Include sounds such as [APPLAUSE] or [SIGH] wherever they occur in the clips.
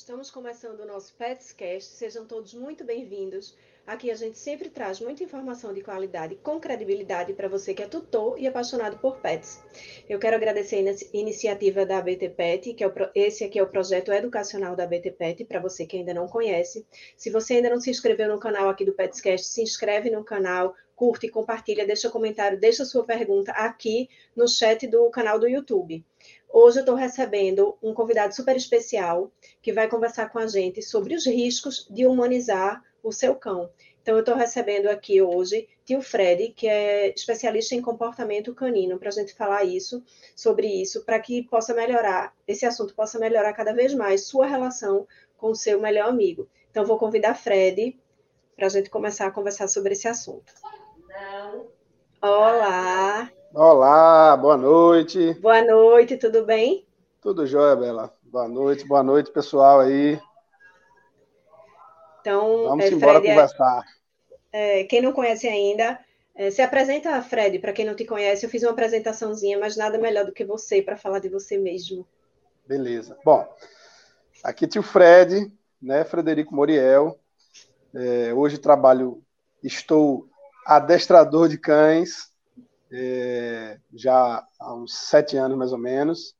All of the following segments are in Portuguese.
Estamos começando o nosso Petscast. Sejam todos muito bem-vindos. Aqui a gente sempre traz muita informação de qualidade com credibilidade para você que é tutor e apaixonado por pets. Eu quero agradecer a iniciativa da BT Pet, que é o, esse aqui é o projeto educacional da BT Pet, para você que ainda não conhece. Se você ainda não se inscreveu no canal aqui do Petscast, se inscreve no canal, curte, compartilha, deixa comentário, deixa sua pergunta aqui no chat do canal do YouTube. Hoje eu estou recebendo um convidado super especial que vai conversar com a gente sobre os riscos de humanizar o seu cão. Então, eu estou recebendo aqui hoje tio Fred, que é especialista em comportamento canino, para a gente falar isso, sobre isso, para que possa melhorar, esse assunto possa melhorar cada vez mais sua relação com o seu melhor amigo. Então, vou convidar Fred para a gente começar a conversar sobre esse assunto. Não. Olá! Olá, boa noite. Boa noite, tudo bem? Tudo jóia, Bela. Boa noite, boa noite, pessoal aí. Então, vamos é, embora Fred, conversar. É, quem não conhece ainda, é, se apresenta, Fred. Para quem não te conhece, eu fiz uma apresentaçãozinha, mas nada melhor do que você para falar de você mesmo. Beleza. Bom, aqui tio Fred, né, Frederico Moriel. É, hoje trabalho, estou adestrador de cães é, já há uns sete anos mais ou menos.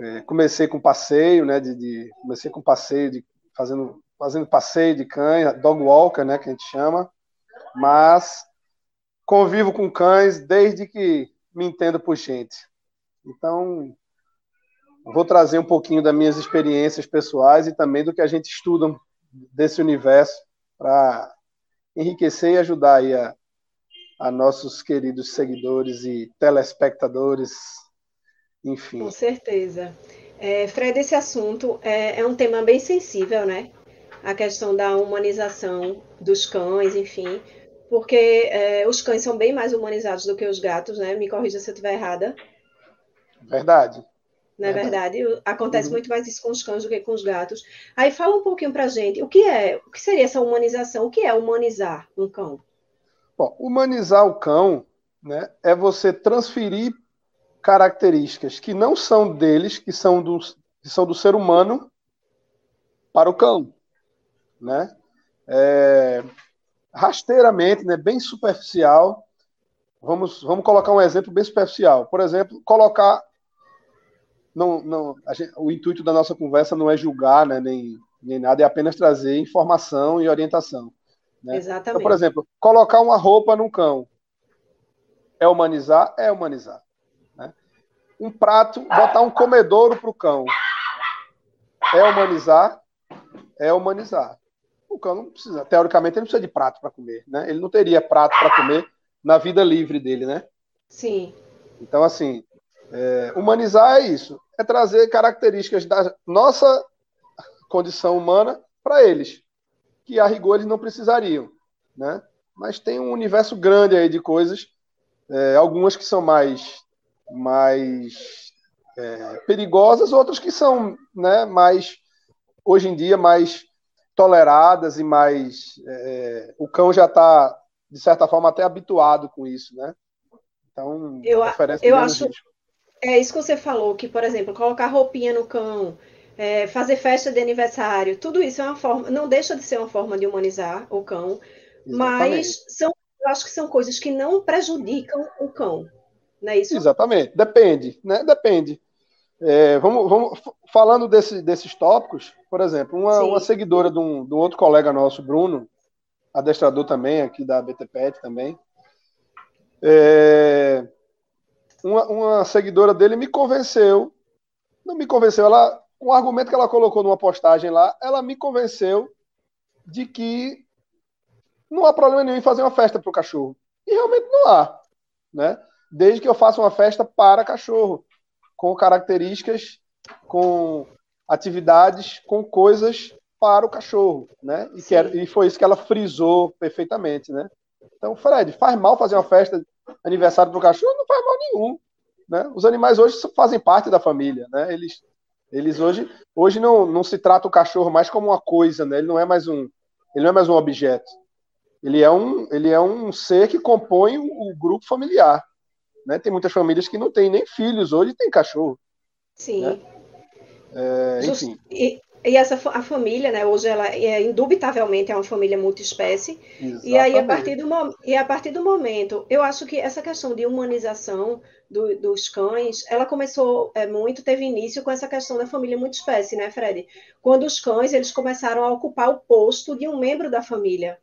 É, comecei com passeio, né? De, de, comecei com passeio de fazendo fazendo passeio de cães, dog walker, né? Que a gente chama. Mas convivo com cães desde que me entendo por gente. Então vou trazer um pouquinho das minhas experiências pessoais e também do que a gente estuda desse universo para enriquecer e ajudar a, a nossos queridos seguidores e telespectadores, enfim. Com certeza. É, Fred, esse assunto é, é, um tema bem sensível, né? A questão da humanização dos cães, enfim, porque é, os cães são bem mais humanizados do que os gatos, né? Me corrija se eu estiver errada. Verdade. Não é verdade? verdade? Acontece uhum. muito mais isso com os cães do que com os gatos. Aí fala um pouquinho pra gente, o que é, o que seria essa humanização? O que é humanizar um cão? Bom, humanizar o cão né, é você transferir características que não são deles, que são do, que são do ser humano, para o cão. Né? É, rasteiramente, né, bem superficial. Vamos, vamos colocar um exemplo bem superficial. Por exemplo, colocar. Não, não, gente, o intuito da nossa conversa não é julgar né, nem, nem nada, é apenas trazer informação e orientação. Né? Exatamente. Então, por exemplo, colocar uma roupa num cão é humanizar? É humanizar. Né? Um prato, botar um comedouro para o cão é humanizar? É humanizar. O cão não precisa, teoricamente, ele não precisa de prato para comer. Né? Ele não teria prato para comer na vida livre dele, né? Sim. Então, assim, é, humanizar é isso. É trazer características da nossa condição humana para eles que a rigor eles não precisariam, né? Mas tem um universo grande aí de coisas, é, algumas que são mais, mais é, perigosas, outras que são, né, mais hoje em dia mais toleradas e mais é, o cão já está de certa forma até habituado com isso, né? Então eu, eu acho risco. é isso que você falou que por exemplo colocar roupinha no cão é, fazer festa de aniversário, tudo isso é uma forma, não deixa de ser uma forma de humanizar o cão, Exatamente. mas são, eu acho que são coisas que não prejudicam o cão, não é isso? Exatamente, depende, né? Depende. É, vamos, vamos falando desse, desses tópicos, por exemplo, uma, uma seguidora de um, de um, outro colega nosso, Bruno, adestrador também aqui da BTPET também, é, uma, uma seguidora dele me convenceu, não me convenceu, ela um argumento que ela colocou numa postagem lá, ela me convenceu de que não há problema nenhum em fazer uma festa para o cachorro. E realmente não há, né? Desde que eu faça uma festa para cachorro, com características, com atividades, com coisas para o cachorro, né? E, que era, e foi isso que ela frisou perfeitamente, né? Então, Fred, faz mal fazer uma festa aniversário para o cachorro? Não faz mal nenhum, né? Os animais hoje fazem parte da família, né? Eles eles hoje, hoje não, não se trata o cachorro mais como uma coisa, né? Ele não é mais um, ele não é mais um objeto. Ele é um, ele é um ser que compõe o, grupo familiar. Né? Tem muitas famílias que não têm nem filhos hoje tem cachorro. Sim. Né? É, enfim. E, e essa a família, né, hoje ela é indubitavelmente é uma família multiespécie. E aí a partir do e a partir do momento, eu acho que essa questão de humanização do, dos cães, ela começou é, muito, teve início com essa questão da família multiespécie, né, Fred? Quando os cães eles começaram a ocupar o posto de um membro da família.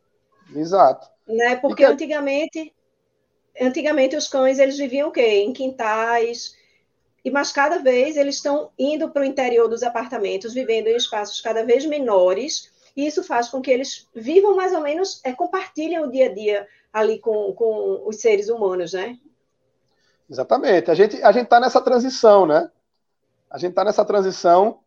Exato. Né? Porque que... antigamente antigamente os cães eles viviam o quê? Em quintais, e mas cada vez eles estão indo para o interior dos apartamentos, vivendo em espaços cada vez menores, e isso faz com que eles vivam mais ou menos, é, compartilhem o dia a dia ali com, com os seres humanos, né? Exatamente. A gente a gente está nessa transição, né? A gente está nessa transição.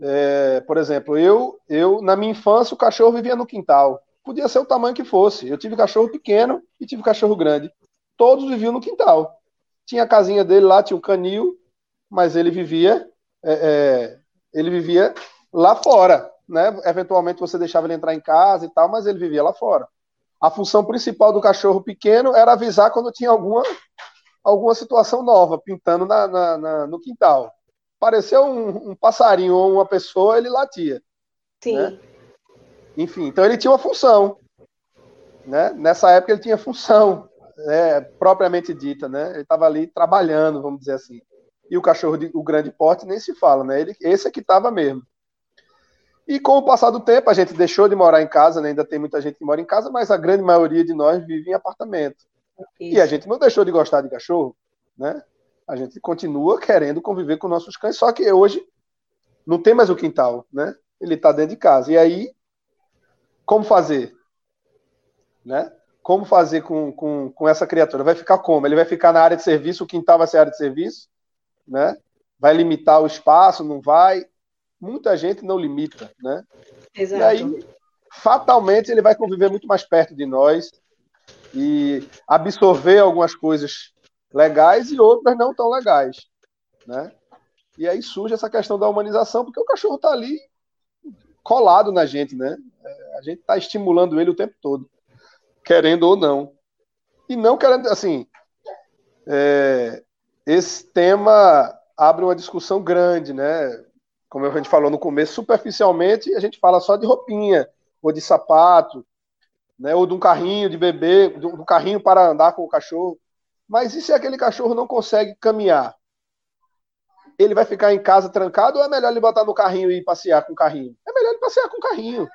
É, por exemplo, eu eu na minha infância o cachorro vivia no quintal. Podia ser o tamanho que fosse. Eu tive cachorro pequeno e tive cachorro grande. Todos viviam no quintal. Tinha a casinha dele lá, tinha um canil, mas ele vivia é, é, ele vivia lá fora, né? Eventualmente você deixava ele entrar em casa e tal, mas ele vivia lá fora. A função principal do cachorro pequeno era avisar quando tinha alguma alguma situação nova pintando na, na, na no quintal. Pareceu um, um, passarinho ou uma pessoa, ele latia. Sim. Né? Enfim, então ele tinha uma função. Né? Nessa época ele tinha função é, propriamente dita, né? Ele estava ali trabalhando, vamos dizer assim e o cachorro de o grande porte nem se fala, né? Ele, esse é que estava mesmo. E com o passar do tempo, a gente deixou de morar em casa, né? ainda tem muita gente que mora em casa, mas a grande maioria de nós vive em apartamento. Isso. E a gente não deixou de gostar de cachorro, né? A gente continua querendo conviver com nossos cães, só que hoje não tem mais o quintal, né? Ele está dentro de casa. E aí, como fazer? Né? Como fazer com, com, com essa criatura? Vai ficar como? Ele vai ficar na área de serviço, o quintal vai ser área de serviço? Né? Vai limitar o espaço, não vai? Muita gente não limita, né? Exato. E aí, fatalmente, ele vai conviver muito mais perto de nós e absorver algumas coisas legais e outras não tão legais, né? E aí surge essa questão da humanização, porque o cachorro está ali colado na gente, né? É, a gente está estimulando ele o tempo todo, querendo ou não. E não querendo, assim, é, esse tema abre uma discussão grande, né? Como a gente falou no começo, superficialmente a gente fala só de roupinha, ou de sapato, né? ou de um carrinho de bebê, de um carrinho para andar com o cachorro. Mas e se aquele cachorro não consegue caminhar? Ele vai ficar em casa trancado ou é melhor ele botar no carrinho e passear com o carrinho? É melhor ele passear com o carrinho.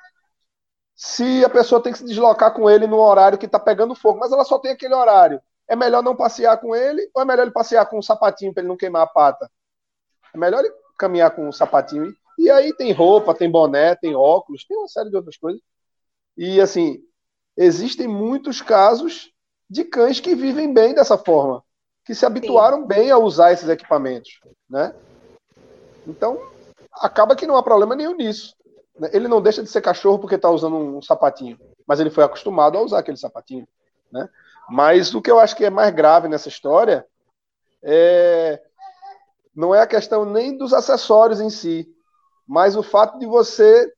Se a pessoa tem que se deslocar com ele no horário que está pegando fogo, mas ela só tem aquele horário é melhor não passear com ele ou é melhor ele passear com um sapatinho para ele não queimar a pata? É melhor ele caminhar com um sapatinho. E aí tem roupa, tem boné, tem óculos, tem uma série de outras coisas. E assim, existem muitos casos de cães que vivem bem dessa forma, que se habituaram Sim. bem a usar esses equipamentos, né? Então, acaba que não há problema nenhum nisso. Né? Ele não deixa de ser cachorro porque está usando um sapatinho, mas ele foi acostumado a usar aquele sapatinho, né? Mas o que eu acho que é mais grave nessa história é não é a questão nem dos acessórios em si, mas o fato de você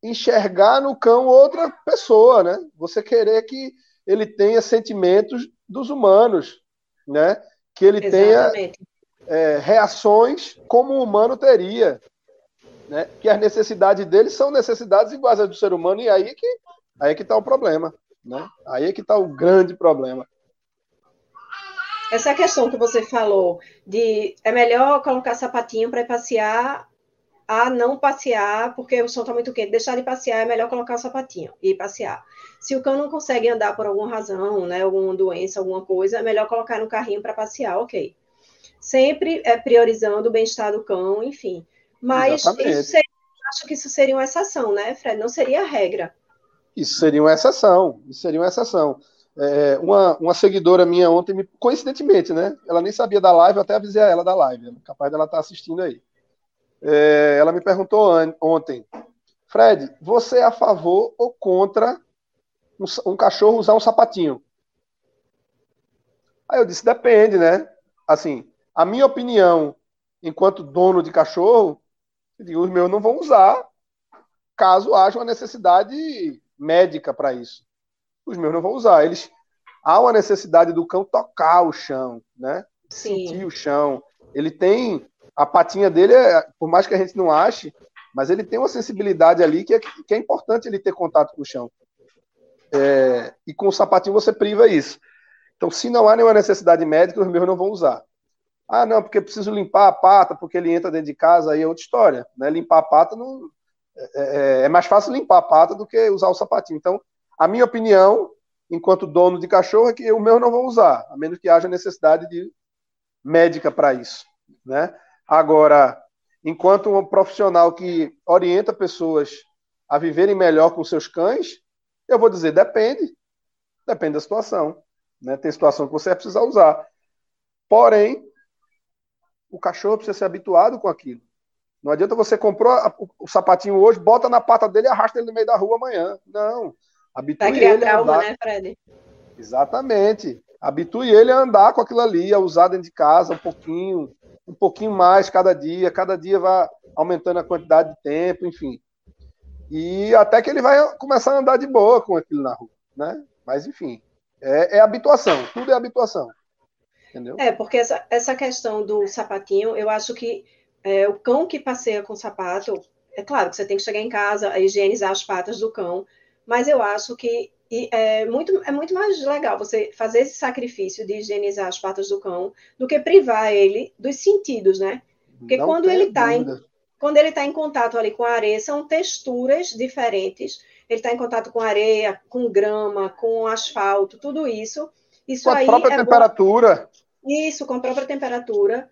enxergar no cão outra pessoa, né? Você querer que ele tenha sentimentos dos humanos, né? Que ele Exatamente. tenha é, reações como o humano teria, né? Que as necessidades dele são necessidades iguais às do ser humano e aí que aí que está o problema. Né? Aí é que está o grande problema. Essa questão que você falou de é melhor colocar sapatinho para passear a não passear, porque o som está muito quente. Deixar de passear é melhor colocar o sapatinho e passear. Se o cão não consegue andar por alguma razão, né, alguma doença, alguma coisa, é melhor colocar no carrinho para passear, ok. Sempre é priorizando o bem-estar do cão, enfim. Mas seria, acho que isso seria uma exceção, né, Fred? Não seria a regra. Isso seria uma exceção. Isso seria uma exceção. É, uma, uma seguidora minha ontem, me, coincidentemente, né? Ela nem sabia da live, eu até avisei a ela da live, né, capaz dela estar tá assistindo aí. É, ela me perguntou ontem, Fred, você é a favor ou contra um, um, cachorro usar um sapatinho? Aí eu disse, depende, né? Assim, a minha opinião, enquanto dono de cachorro, os meus não vão usar caso haja uma necessidade médica para isso. Os meus não vão usar. Eles há uma necessidade do cão tocar o chão, né? Sim. Sentir o chão. Ele tem a patinha dele, é, por mais que a gente não ache, Mas ele tem uma sensibilidade ali que é, que é importante ele ter contato com o chão. É, e com o sapatinho você priva isso. Então, se não há nenhuma necessidade médica, os meus não vão usar. Ah, não, porque preciso limpar a pata, porque ele entra dentro de casa, aí é outra história. Né? Limpar a pata não, é, é, é mais fácil limpar a pata do que usar o sapatinho. Então, a minha opinião, enquanto dono de cachorro, é que o meu não vou usar, a menos que haja necessidade de médica para isso. Né? Agora, enquanto um profissional que orienta pessoas a viverem melhor com seus cães, eu vou dizer, depende. Depende da situação. Né? Tem situação que você vai precisar usar. Porém, o cachorro precisa ser habituado com aquilo. Não adianta você comprou o sapatinho hoje, bota na pata dele e arrasta ele no meio da rua amanhã. Não. Habitue Vai criar ele trauma, a andar. né, Fred? Exatamente. Habitue ele a andar com aquilo ali, a usar dentro de casa um pouquinho, um pouquinho mais cada dia. Cada dia vai aumentando a quantidade de tempo, enfim. E até que ele vai começar a andar de boa com aquilo na rua, né? Mas enfim, é, é habituação. Tudo é habituação. Entendeu? É, porque essa, essa questão do sapatinho, eu acho que é, o cão que passeia com sapato, é claro que você tem que chegar em casa, higienizar as patas do cão, mas eu acho que é muito, é muito mais legal você fazer esse sacrifício de higienizar as patas do cão do que privar ele dos sentidos, né? Porque Não quando ele está em, quando ele está em contato ali com a areia, são texturas diferentes. Ele está em contato com areia, com grama, com asfalto, tudo isso. Isso com a própria é temperatura. Bom. Isso, com a própria temperatura.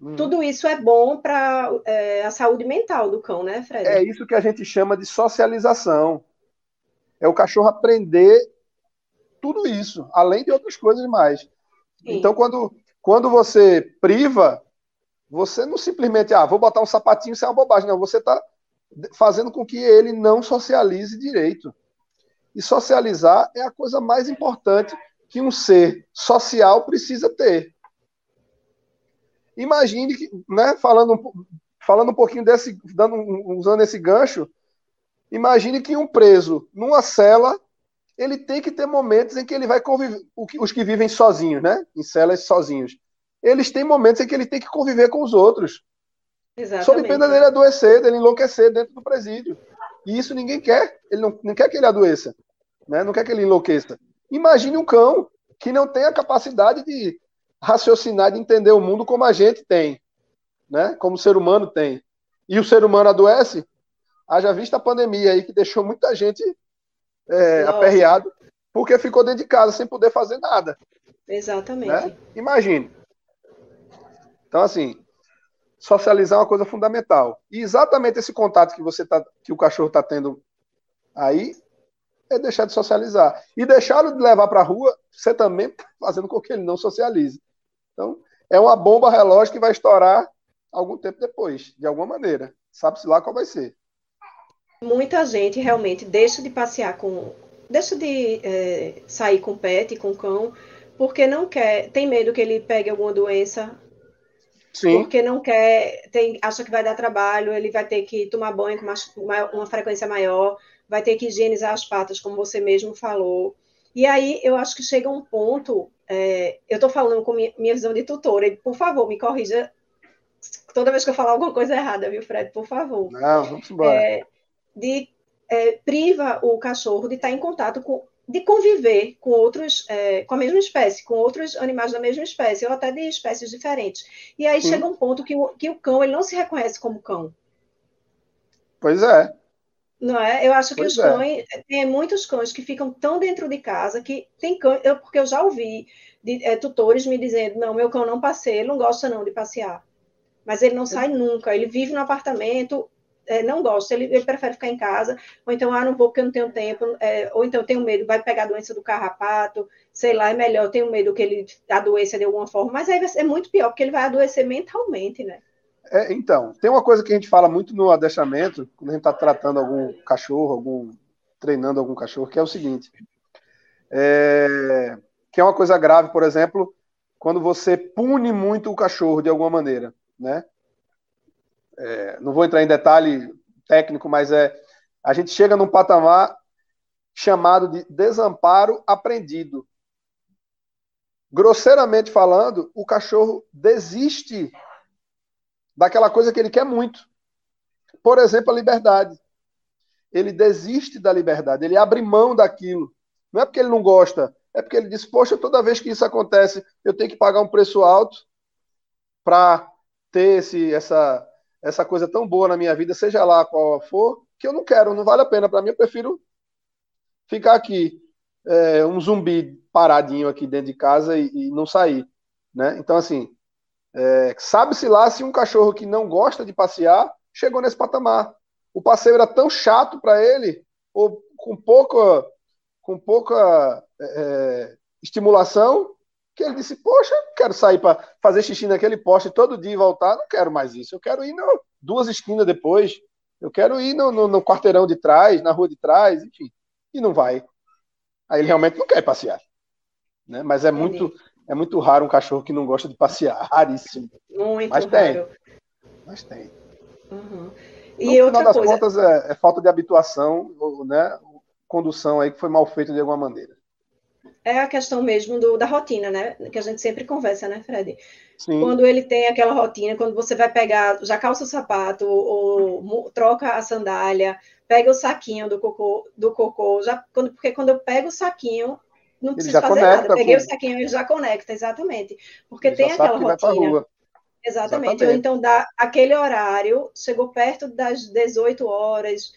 Hum. Tudo isso é bom para é, a saúde mental do cão, né, Fred? É isso que a gente chama de socialização. É o cachorro aprender tudo isso, além de outras coisas mais. Sim. Então, quando, quando você priva, você não simplesmente, ah, vou botar um sapatinho, isso é uma bobagem. Não, você está fazendo com que ele não socialize direito. E socializar é a coisa mais importante que um ser social precisa ter. Imagine que, né, falando, falando um pouquinho desse, dando, usando esse gancho, imagine que um preso numa cela, ele tem que ter momentos em que ele vai conviver, os que vivem sozinhos, né, em celas sozinhos, eles têm momentos em que ele tem que conviver com os outros. Exatamente. Sob pena dele adoecer, dele enlouquecer dentro do presídio. E isso ninguém quer. Ele não, não quer que ele adoeça. Né? Não quer que ele enlouqueça. Imagine um cão que não tem a capacidade de raciocinar, de entender o mundo como a gente tem, né? Como o ser humano tem. E o ser humano adoece, haja vista a pandemia aí que deixou muita gente é, aperreado porque ficou dentro de casa sem poder fazer nada. Exatamente. Né? Imagine. Então, assim, socializar é uma coisa fundamental. E exatamente esse contato que você tá, que o cachorro está tendo aí é deixar de socializar. E deixá-lo de levar para a rua, você também tá fazendo com que ele não socialize. Então, é uma bomba relógio que vai estourar algum tempo depois, de alguma maneira. Sabe-se lá qual vai ser. Muita gente realmente deixa de passear com. deixa de é, sair com pet, com cão, porque não quer, tem medo que ele pegue alguma doença. Sim. Porque não quer, tem, acha que vai dar trabalho, ele vai ter que tomar banho com uma, uma frequência maior, vai ter que higienizar as patas, como você mesmo falou. E aí eu acho que chega um ponto é, eu estou falando com minha, minha visão de tutora, e, por favor, me corrija toda vez que eu falar alguma coisa errada, viu, Fred? Por favor. Não, vamos embora. É, de, é, priva o cachorro de estar em contato com, de conviver com outros, é, com a mesma espécie, com outros animais da mesma espécie, ou até de espécies diferentes. E aí Sim. chega um ponto que o, que o cão ele não se reconhece como cão. Pois é. Não é? Eu acho que pois os é. cães, tem muitos cães que ficam tão dentro de casa que tem cães, eu, porque eu já ouvi de, é, tutores me dizendo, não, meu cão não passeia, ele não gosta não de passear. Mas ele não sai nunca, ele vive no apartamento, é, não gosta, ele, ele, prefere ficar em casa, ou então, ah, não vou porque eu não tenho tempo, é, ou então tenho medo, vai pegar a doença do carrapato, sei lá, é melhor, eu tenho medo que ele adoeça de alguma forma, mas aí é muito pior, porque ele vai adoecer mentalmente, né? É, então, tem uma coisa que a gente fala muito no adestramento, quando a gente está tratando algum cachorro, algum treinando algum cachorro, que é o seguinte: é, que é uma coisa grave, por exemplo, quando você pune muito o cachorro de alguma maneira, né? É, não vou entrar em detalhe técnico, mas é a gente chega num patamar chamado de desamparo aprendido. Grosseiramente falando, o cachorro desiste daquela coisa que ele quer muito. por exemplo, a liberdade. Ele desiste da liberdade, ele abre mão daquilo. Não é porque ele não gosta, é porque ele diz: Poxa, toda vez que isso acontece, eu tenho que pagar um preço alto para ter esse, essa, essa coisa tão boa na minha vida, seja lá qual for, que eu não quero, não vale a pena. Para mim, eu prefiro ficar aqui, é, um zumbi paradinho aqui dentro de casa e, e não sair. Né? Então, assim, é, sabe-se lá se um cachorro que não gosta de passear chegou nesse patamar. O passeio era tão chato para ele, ou com pouca, com pouca é, estimulação, que ele disse: Poxa, quero sair para fazer xixi naquele poste todo dia e voltar, não quero mais isso. Eu quero ir no, duas esquinas depois, eu quero ir no, no, no, quarteirão de trás, na rua de trás, enfim. E não vai. Aí ele realmente não quer passear. Né? Mas é muito, é muito raro um cachorro que não gosta de passear. [LAUGHS] Raríssimo. Muito Mas raro. tem. Mas tem. Uhum. E E no outra final das coisa, contas, é, é falta de habituação, né? Condução aí que foi mal feita de alguma maneira. é a questão mesmo do, da rotina, né? Que a gente sempre conversa, né, Fred? Sim. Quando ele tem aquela rotina, quando você vai pegar, já calça o sapato, ou, troca a sandália, pega o saquinho do cocô, do cocô, já, quando, porque quando eu pego o saquinho, não preciso já fazer nada. Peguei com- o saquinho, ele já conecta, exatamente. Porque Ele tem já aquela rotina. Exatamente. Exatamente. Ou então dá aquele horário, chegou perto das 18 horas,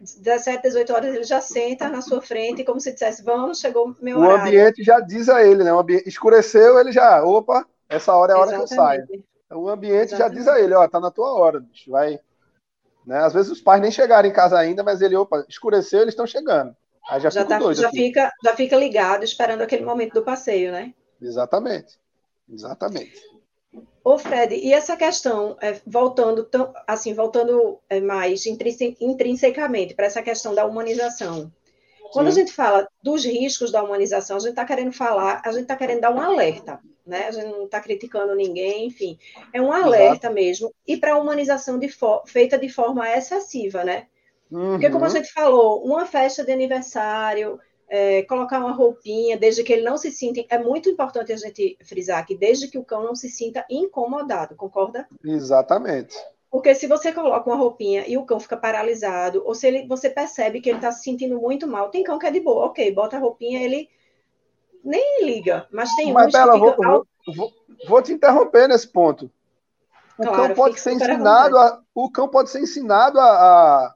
17, 18 horas, ele já senta na sua frente, como se dissesse, vamos, chegou meu O horário. ambiente já diz a ele, né? O ambiente escureceu, ele já, opa, essa hora é a hora que eu saio. Exatamente. O ambiente já Exatamente. diz a ele, ó, tá na tua hora, bicho, vai. Né? Às vezes os pais nem chegaram em casa ainda, mas ele, opa, escureceu, eles estão chegando. Aí já, Já, tá- já aqui. fica, já fica ligado, esperando aquele momento do passeio, né? Exatamente. Exatamente. Ô, Fred, e essa questão, é, voltando tão, assim, voltando é, mais intrinse- intrinsecamente para essa questão da humanização. Quando a Sim. gente fala dos riscos da humanização, a gente está querendo falar, a gente está querendo dar um alerta, né? A gente não está criticando ninguém, enfim. É um alerta mesmo, e para a humanização de feita de forma excessiva, né? Porque, como a Uhum. gente falou, uma festa de aniversário, é, colocar uma roupinha, desde que ele não se sinta. É muito importante a gente frisar que desde que o cão não se sinta incomodado, concorda? Exatamente. Porque se você coloca uma roupinha e o cão fica paralisado, ou se ele, você percebe que ele está se sentindo muito mal, tem cão que é de boa, ok, bota a roupinha, ele nem liga. Mas tem Mas, uns Bela, que vou, ficam. vou, vou, vou te interromper nesse ponto. O Claro, cão pode ser ensinado a, o cão pode ser ensinado a, a,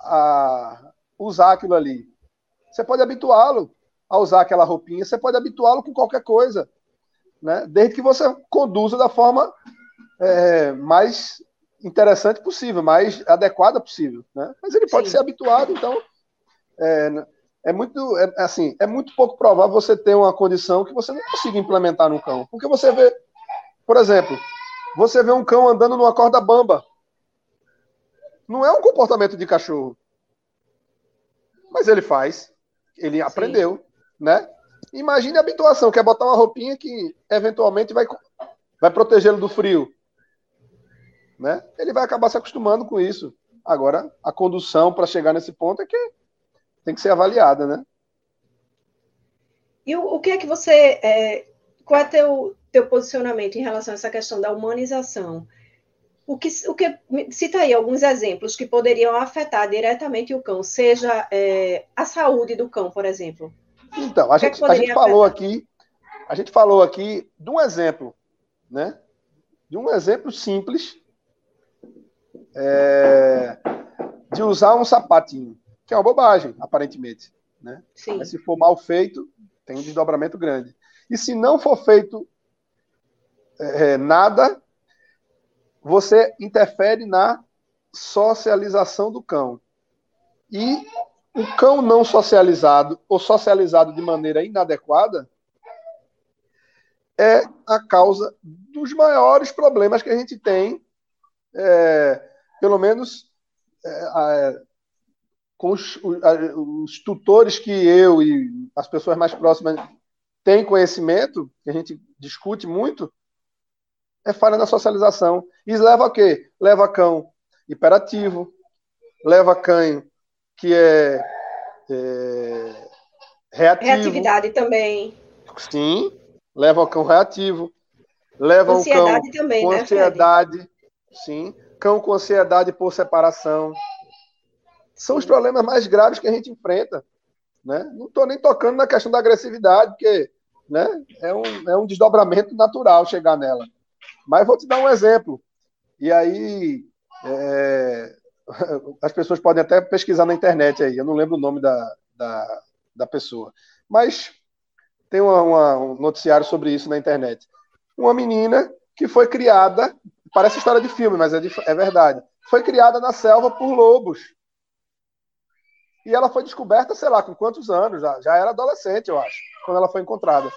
a usar aquilo ali. Você pode habituá-lo a usar aquela roupinha, você pode habituá-lo com qualquer coisa, né? Desde que você conduza da forma é, mais interessante possível, mais adequada possível, né? Mas ele pode Sim. ser habituado, então é, é muito é, assim, é muito pouco provável você ter uma condição que você não consiga implementar no cão, porque você vê, por exemplo, você vê um cão andando numa corda bamba, não é um comportamento de cachorro, mas ele faz, ele aprendeu, né? Imagine a habituação, que é botar uma roupinha que eventualmente vai, vai protegê-lo do frio, né? Ele vai acabar se acostumando com isso. Agora, a condução para chegar nesse ponto é que tem que ser avaliada, né? E o, o que é que você. é, qual é teu, teu posicionamento em relação a essa questão da humanização? O que, o que cita aí alguns exemplos que poderiam afetar diretamente o cão, seja é, a saúde do cão, por exemplo. Então, a é gente, a gente falou afetar? aqui, a gente falou aqui de um exemplo, né? De um exemplo simples é, de usar um sapatinho, que é uma bobagem, aparentemente, né? Sim, Mas se for mal feito, tem um desdobramento grande. E se não for feito é, nada, você interfere na socialização do cão. E o cão não socializado ou socializado de maneira inadequada é a causa dos maiores problemas que a gente tem, é, pelo menos é, é, com os, os, tutores que eu e as pessoas mais próximas têm conhecimento, que a gente discute muito, é falha na socialização. Isso leva a quê? Leva cão hiperativo, leva cão que é, é reativo. Reatividade também. Sim, leva ao cão reativo, leva ansiedade cão também, com né, ansiedade, sim, cão com ansiedade por separação. São os problemas mais graves que a gente enfrenta. Né? Não estou nem tocando na questão da agressividade, porque né, é, um, é um desdobramento natural chegar nela. Mas vou te dar um exemplo. E aí, é, [LAUGHS] as pessoas podem até pesquisar na internet aí, eu não lembro o nome da, da, da pessoa. Mas tem uma, uma, um noticiário sobre isso na internet. Uma menina que foi criada, parece história de filme, mas é, de, é verdade, foi criada na selva por lobos. E ela foi descoberta, sei lá, com quantos anos? Já, já era adolescente, eu acho, quando ela foi encontrada.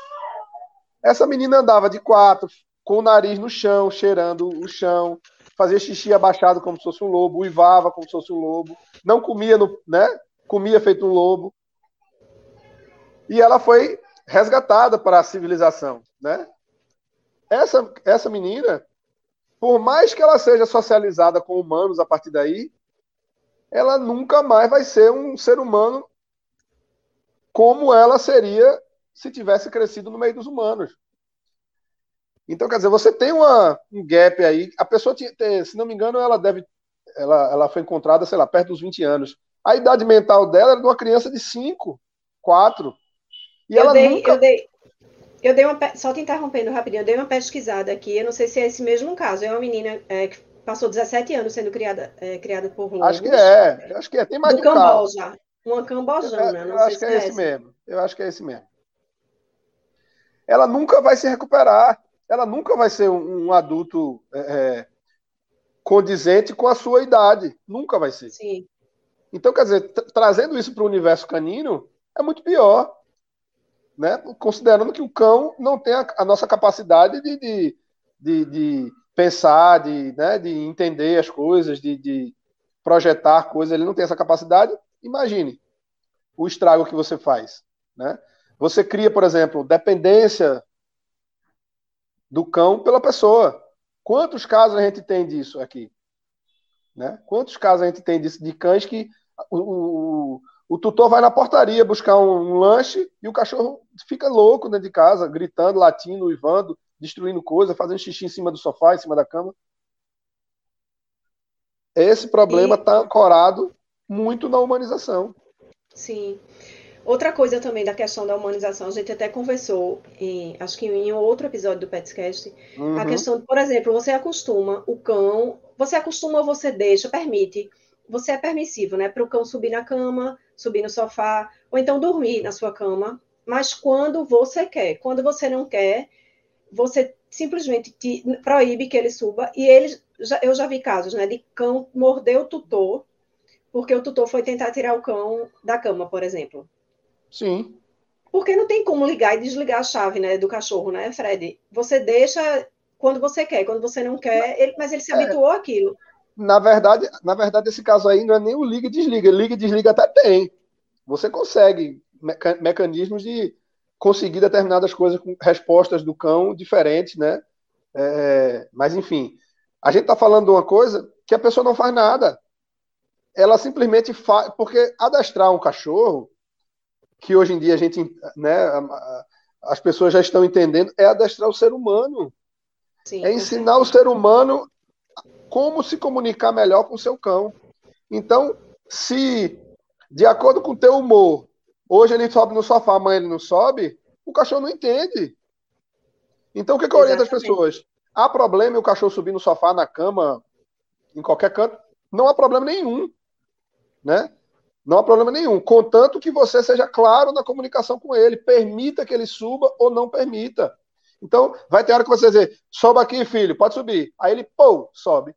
Essa menina andava de quatro, com o nariz no chão, cheirando o chão, fazia xixi abaixado como se fosse um lobo, uivava como se fosse um lobo, não comia, no, né? Comia feito um lobo. E ela foi resgatada para a civilização, né? Essa, essa menina, por mais que ela seja socializada com humanos a partir daí, ela nunca mais vai ser um ser humano como ela seria se tivesse crescido no meio dos humanos. Então, quer dizer, você tem uma, um gap aí. A pessoa, se não me engano, ela deve. Ela, ela foi encontrada, sei lá, perto dos 20 anos. A idade mental dela era de uma criança de 5, 4. E eu ela dei, nunca... eu dei, eu dei uma. Só te interrompendo rapidinho, eu dei uma pesquisada aqui. Eu não sei se é esse mesmo caso. É uma menina é, que passou 17 anos sendo criada, é, criada por lobos. Acho que é, acho que é. Tem mais do Camboja. Uma cambojana, eu, eu acho que é, é esse mesmo. Eu acho que é esse mesmo. Ela nunca vai se recuperar. Ela nunca vai ser um, um adulto é, é condizente com a sua idade. Nunca vai ser. Sim. Então, quer dizer, trazendo isso para o universo canino, é muito pior. Né? Considerando que o cão não tem a, a nossa capacidade de, de, de, de pensar, de, né, de entender as coisas, de, de projetar coisas, ele não tem essa capacidade. Imagine o estrago que você faz. Né? Você cria, por exemplo, dependência do cão pela pessoa. Quantos casos a gente tem disso aqui? Né? Quantos casos a gente tem disso de cães que o, o, o tutor vai na portaria buscar um, um, lanche e o cachorro fica louco dentro de casa, gritando, latindo, uivando, destruindo coisa, fazendo xixi em cima do sofá, em cima da cama. Esse problema está ancorado muito na humanização. Sim. Outra coisa também da questão da humanização, a gente até conversou, em, acho que em outro episódio do Petscast, uhum. a questão, por exemplo, você acostuma o cão, você acostuma ou você deixa, permite, você é permissivo, né, para o cão subir na cama, subir no sofá, ou então dormir na sua cama, mas quando você quer, quando você não quer, você simplesmente te proíbe que ele suba, e ele, já, eu já vi casos, né, de cão morder o tutor, porque o tutor foi tentar tirar o cão da cama, por exemplo. Sim. Porque não tem como ligar e desligar a chave, né, do cachorro, né, Fred? Você deixa quando você quer, quando você não quer, ele, mas ele se é. habituou àquilo. Na verdade, na verdade, esse caso aí não é nem o liga e desliga. Liga e desliga até tem. Você consegue meca mecanismos de conseguir determinadas coisas com respostas do cão diferentes, né? É, mas enfim, a gente está falando de uma coisa que a pessoa não faz nada. Ela simplesmente faz. Porque adestrar um cachorro que hoje em dia a gente, né, as pessoas já estão entendendo, é adestrar o ser humano. Sim, é ensinar o ser humano como se comunicar melhor com o seu cão. Então, se, de acordo com o teu humor, hoje ele sobe no sofá, amanhã ele não sobe, o cachorro não entende. Então, o que, que eu oriento as pessoas? Há problema em o cachorro subir no sofá, na cama, em qualquer canto? Não há problema nenhum. Né? Não há problema nenhum, contanto que você seja claro na comunicação com ele, permita que ele suba ou não permita. Então, vai ter hora que você dizer, sobe aqui, filho, pode subir. Aí ele, pô, sobe.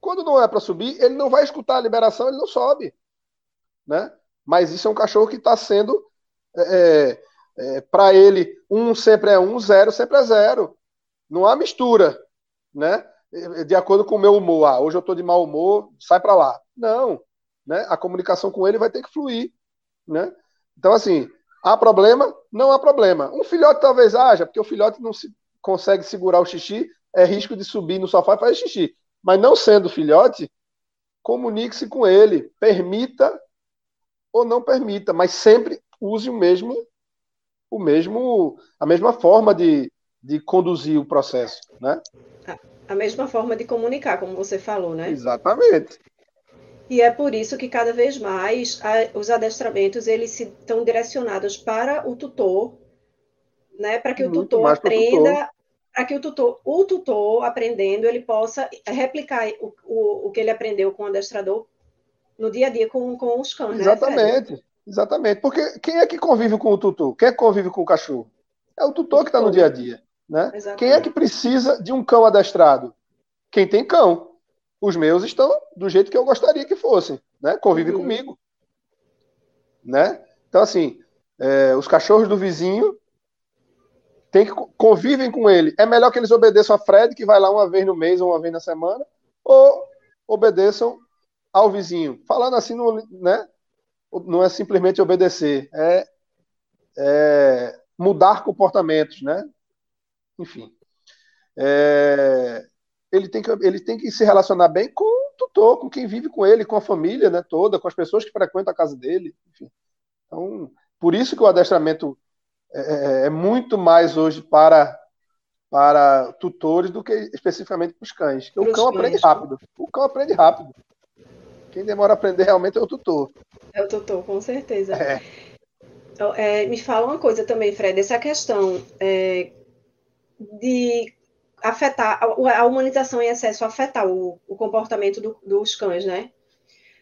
Quando não é para subir, ele não vai escutar a liberação, ele não sobe. Né? Mas isso é um cachorro que está sendo, é, é, para ele, um sempre é um, zero sempre é zero. Não há mistura, né? De acordo com o meu humor. Ah, hoje eu estou de mau humor, sai para lá. Não né? A comunicação com ele vai ter que fluir, né? Então, assim, há problema? Não há problema. Um filhote talvez haja, porque o filhote não se consegue segurar o xixi, é risco de subir no sofá e fazer xixi. Mas não sendo filhote, comunique-se com ele, permita ou não permita, mas sempre use o mesmo o mesmo a mesma forma de, de conduzir o processo, né? A mesma forma de comunicar, como você falou, né? Exatamente. E é por isso que cada vez mais a, os adestramentos eles estão direcionados para o tutor, né? Para que Muito o tutor aprenda, para que o tutor, o tutor aprendendo, ele possa replicar o, o, o que ele aprendeu com o adestrador no dia a dia com, com os cães. Né, Exatamente. Né, Exatamente. Porque quem é que convive com o tutor? Quem é que convive com o cachorro? É o tutor que está no dia a dia. Né? Quem é que precisa de um cão adestrado? Quem tem cão. Os meus estão do jeito que eu gostaria que fossem. Né? Convive uhum. comigo. Né? Então, assim, é, os cachorros do vizinho tem que convivem com ele. É melhor que eles obedeçam a Fred, que vai lá uma vez no mês ou uma vez na semana, ou obedeçam ao vizinho. Falando assim, né? não é simplesmente obedecer, é, é mudar comportamentos, né? Enfim. É, ele, tem que, ele tem que se relacionar bem com o tutor, com quem vive com ele, com a família né, toda, com as pessoas que frequentam a casa dele. Enfim. Então, por isso que o adestramento é, é, é muito mais hoje para, para tutores do que especificamente para os cães. Porque o cão aprende rápido. O cão aprende rápido. Quem demora a aprender realmente é o tutor. É o tutor, com certeza. É. Então, é, me fala uma coisa também, Fred, essa questão é, de afetar, a humanização em excesso afetar o, o comportamento do, dos cães, né?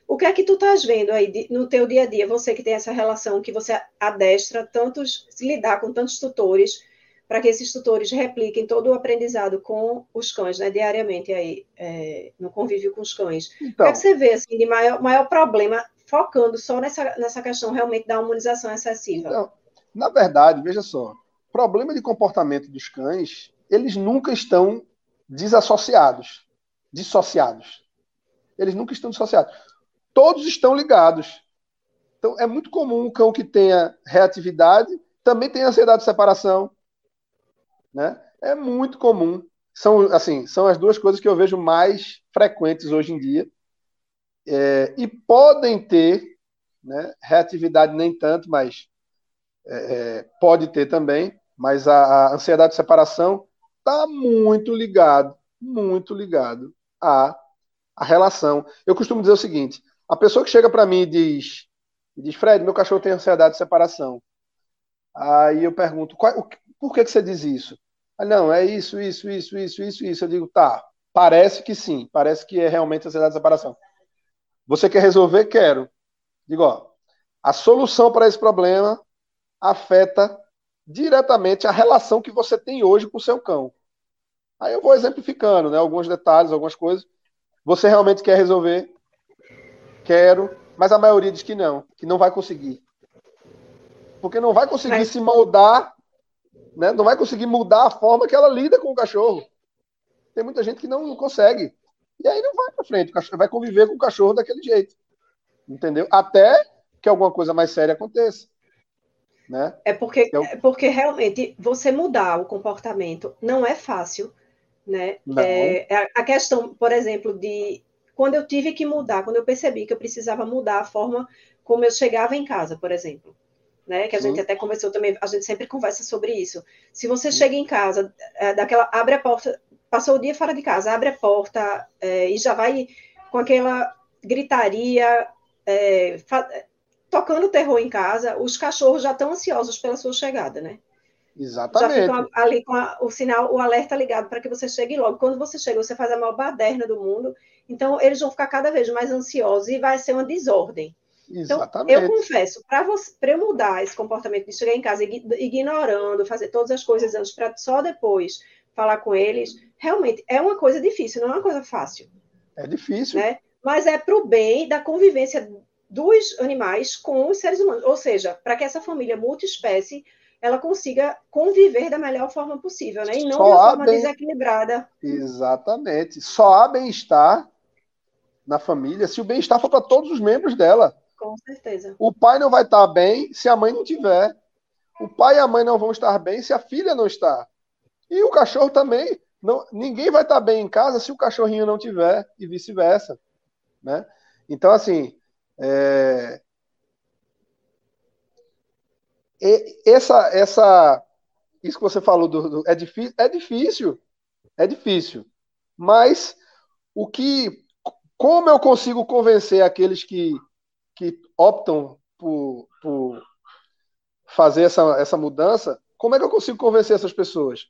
O que é que tu estás vendo aí no teu dia a dia, você que tem essa relação, que você adestra tantos, se lidar com tantos tutores, para que esses tutores repliquem todo o aprendizado com os cães, né, diariamente aí, é, no convívio com os cães. Então, o que, é que então. você vê, assim, de maior, maior problema, focando só nessa, nessa questão realmente da humanização excessiva? Então, na verdade, veja só, problema de comportamento dos cães, eles nunca estão desassociados, dissociados. Eles nunca estão dissociados. Todos estão ligados. Então, é muito comum um cão que tenha reatividade também tenha ansiedade de separação, né? É muito comum. São, assim, são as duas coisas que eu vejo mais frequentes hoje em dia. É, e podem ter, né, reatividade nem tanto, mas é, é pode ter também, mas a, a ansiedade de separação está muito ligado, muito ligado à, à relação. Eu costumo dizer o seguinte: a pessoa que chega para mim e diz, diz, Fred, meu cachorro tem ansiedade de separação. Aí eu pergunto, qual, por que, que você diz isso? Ah, não, é isso, isso, isso, isso, isso, isso. Eu digo, tá, parece que sim, parece que é realmente ansiedade de separação. Você quer resolver? Quero. Digo, ó, a solução para esse problema afeta diretamente a relação que você tem hoje com o seu cão. Aí eu vou exemplificando, né, alguns detalhes, algumas coisas. Você realmente quer resolver? Quero, mas a maioria diz que não, que não vai conseguir porque não vai conseguir Mas... se moldar, né? não vai conseguir mudar a forma que ela lida com o cachorro. Tem muita gente que não consegue. E aí não vai para frente, vai conviver com o cachorro daquele jeito. Entendeu? Até que alguma coisa mais séria aconteça. Né? É porque, é porque realmente você mudar o comportamento não é fácil. Né? É, é, a questão, por exemplo, de quando eu tive que mudar, quando eu percebi que eu precisava mudar a forma como eu chegava em casa, por exemplo né? Que a Sim. gente até conversou também, a gente sempre conversa sobre isso. Se você Sim. chega em casa, é, daquela, abre a porta, passou o dia fora de casa, abre a porta é, e já vai com aquela gritaria, é, tocando terror em casa, os cachorros já estão ansiosos pela sua chegada, né? Exatamente. Já ficam ali com a, o sinal, o alerta ligado para que você chegue logo. Quando você chega, você faz a maior baderna do mundo. Então, eles vão ficar cada vez mais ansiosos e vai ser uma desordem. Exatamente. Então, eu confesso, para eu mudar esse comportamento de chegar em casa ignorando, fazer todas as coisas antes, para só depois falar com eles, realmente é uma coisa difícil, não é uma coisa fácil. É difícil. Né? Mas é para o bem da convivência dos animais com os seres humanos. Ou seja, para que essa família multiespécie ela consiga conviver da melhor forma possível, né? E não Só de uma forma bem... desequilibrada. Exatamente. Só há bem-estar na família se o bem-estar for para todos os membros dela. Com certeza. O pai não vai estar bem se a mãe não tiver. O pai e a mãe não vão estar bem se a filha não está. E o cachorro também. Não, ninguém vai estar bem em casa se o cachorrinho não tiver e vice-versa, né? Então assim, é... essa essa isso que você falou do, do, é difícil, é difícil, é difícil. Mas o que, como eu consigo convencer aqueles que, que optam por, por fazer essa, essa mudança? Como é que eu consigo convencer essas pessoas?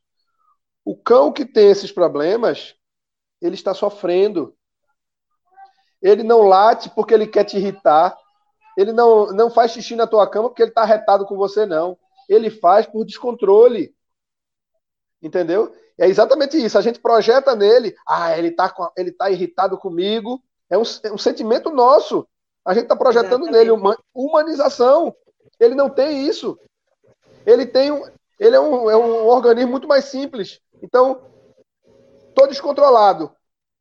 O cão que tem esses problemas, ele está sofrendo. Ele não late porque ele quer te irritar. Ele não, não faz xixi na tua cama porque ele está retado com você, não. Ele faz por descontrole. Entendeu? É exatamente isso. A gente projeta nele. Ah, ele está ele tá irritado comigo. É um, é um sentimento nosso. A gente está projetando exatamente. nele uma humanização. Ele não tem isso. Ele tem um, ele é um, é um organismo muito mais simples. Então, tô descontrolado.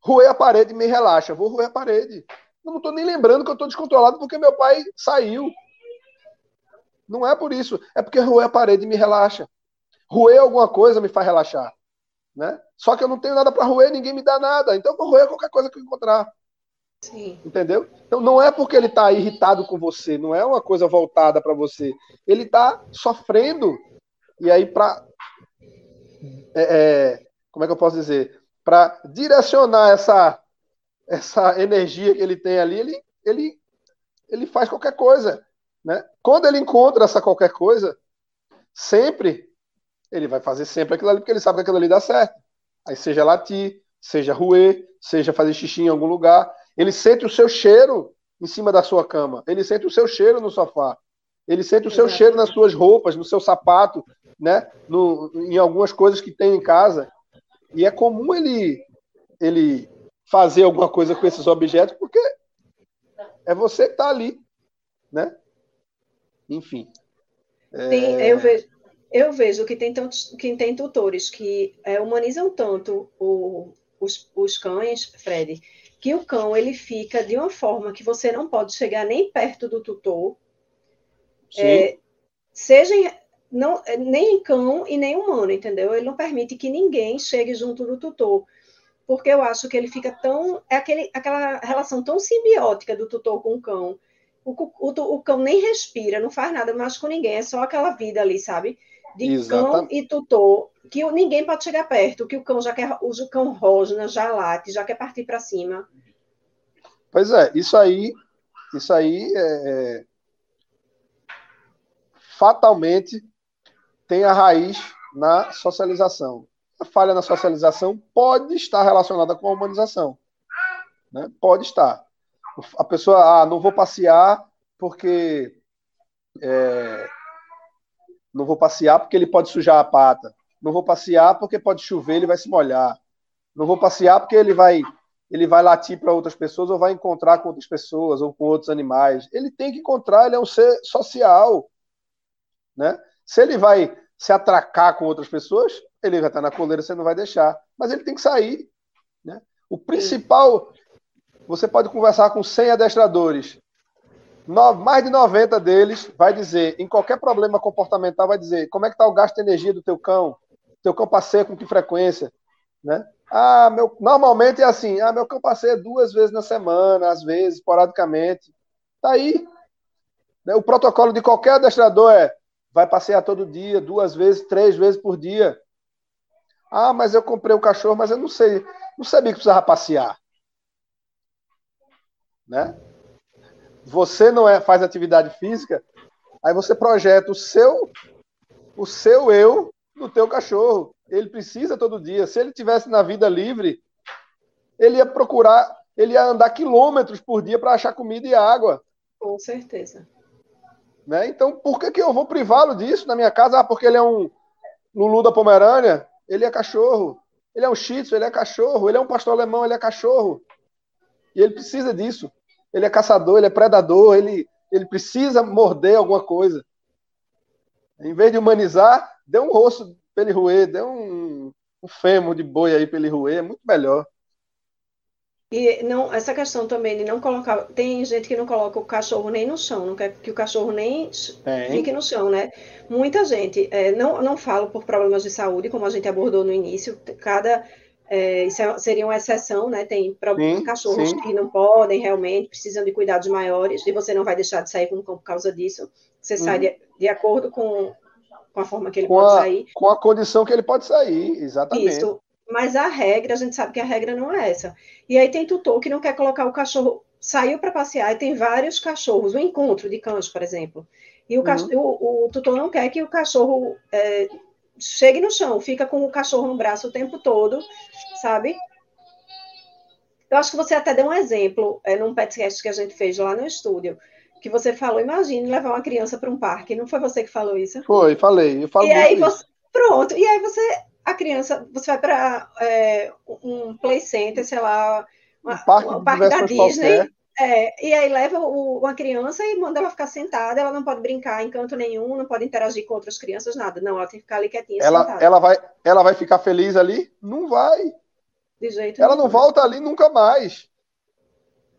Ruei a parede me relaxa. Vou roer a parede. Eu não estou nem lembrando que eu estou descontrolado porque meu pai saiu. Não é por isso. É porque roer a parede me relaxa. Roer alguma coisa me faz relaxar. Né? Só que eu não tenho nada para roer, ninguém me dá nada. Então eu vou roer qualquer coisa que eu encontrar. Sim. Entendeu? Então não é porque ele está irritado com você, não é uma coisa voltada para você. Ele está sofrendo. E aí, para. É, é, como é que eu posso dizer? Para direcionar essa, essa energia que ele tem ali, ele, ele, ele faz qualquer coisa. Né? Quando ele encontra essa qualquer coisa, sempre, ele vai fazer sempre aquilo ali, porque ele sabe que aquilo ali dá certo. Aí seja latir, seja ruer, seja fazer xixi em algum lugar, ele sente o seu cheiro em cima da sua cama. Ele sente o seu cheiro no sofá. Ele sente o seu Exato. cheiro nas suas roupas, no seu sapato, né? No, em algumas coisas que tem em casa. E é comum ele, ele fazer alguma coisa com esses objetos, porque é você que está ali, né? Enfim. É... Sim, eu vejo, eu vejo que tem, tantos, que tem tutores que é, humanizam tanto o, os, os cães, Fred, que o cão ele fica de uma forma que você não pode chegar nem perto do tutor, é, seja não, nem cão e nem humano, entendeu? Ele não permite que ninguém chegue junto do tutor, porque eu acho que ele fica tão é aquele, aquela relação tão simbiótica do tutor com o cão. O, o, o cão nem respira, não faz nada mais com ninguém, é só aquela vida ali, sabe? De Exatamente. cão e tutor, que ninguém pode chegar perto, que o cão já quer, o cão rosna, já late, já quer partir para cima. Pois é, isso aí, isso aí é, é, fatalmente tem a raiz na socialização. A falha na socialização pode estar relacionada com a humanização. Né? Pode estar. A pessoa, ah, não vou passear porque é, não vou passear porque ele pode sujar a pata. Não vou passear porque pode chover, ele vai se molhar. Não vou passear porque ele vai ele vai latir para outras pessoas ou vai encontrar com outras pessoas ou com outros animais. Ele tem que encontrar, ele é um ser social, né? Se ele vai se atracar com outras pessoas, ele vai estar na coleira, você não vai deixar. Mas ele tem que sair, né? O principal, você pode conversar com 100 adestradores, mais de 90 deles vai dizer, em qualquer problema comportamental, vai dizer como é que está o gasto de energia do teu cão, teu cão passeia com que frequência, né? Ah, meu, normalmente é assim, ah, meu cão passeia duas vezes na semana, às vezes, esporadicamente. Tá aí. Né? O protocolo de qualquer adestrador é vai passear todo dia, duas vezes, três vezes por dia. Ah, mas eu comprei o cachorro, mas eu não sei, não sabia que precisava passear. Né? Você não é, faz atividade física, aí você projeta o seu o seu eu no teu cachorro. Ele precisa todo dia. Se ele tivesse na vida livre, ele ia procurar, ele ia andar quilômetros por dia para achar comida e água. Com certeza. Né? Então, por que, que eu vou privá-lo disso na minha casa? Ah, porque ele é um Lulu da Pomerânia, ele é cachorro. Ele é um Shih ele é cachorro. Ele é um pastor alemão, ele é cachorro. E ele precisa disso. Ele é caçador, ele é predador, ele, ele precisa morder alguma coisa. Em vez de humanizar, dê um rosto ele roer, dê um, um fêmur de boi aí ele roer, é muito melhor. E não, essa questão também de não colocar. Tem gente que não coloca o cachorro nem no chão, não quer que o cachorro nem fique no chão, né? Muita gente, é, não, não falo por problemas de saúde, como a gente abordou no início, cada. É, isso é, seria uma exceção, né? Tem sim, cachorros sim. que não podem realmente, precisam de cuidados maiores, e você não vai deixar de sair com o cão por causa disso. Você uhum. sai de, de acordo com com a forma que ele com pode a, sair. Com a condição que ele pode sair, exatamente. Isso. Mas a regra, a gente sabe que a regra não é essa. E aí tem tutor que não quer colocar o cachorro, saiu para passear e tem vários cachorros, o um encontro de cães, por exemplo. E o, uhum. o, o, tutor não quer que o cachorro é, chegue no chão, fica com o cachorro no braço o tempo todo, sabe? Eu acho que você até deu um exemplo é, num podcast que a gente fez lá no estúdio, que você falou, imagine levar uma criança para um parque. Não foi você que falou isso? Foi, falei. Eu falo e aí você, pronto. E aí você, a criança, você vai para é, um play center, sei lá, uma, um parque, parque da Disney. É, e aí leva o, uma criança e manda ela ficar sentada, ela não pode brincar em canto nenhum, não pode interagir com outras crianças, nada. Não, ela tem que ficar ali quietinha, ela, sentada. Ela vai, ela vai ficar feliz ali? Não vai. De jeito Ela nenhum. não volta ali nunca mais.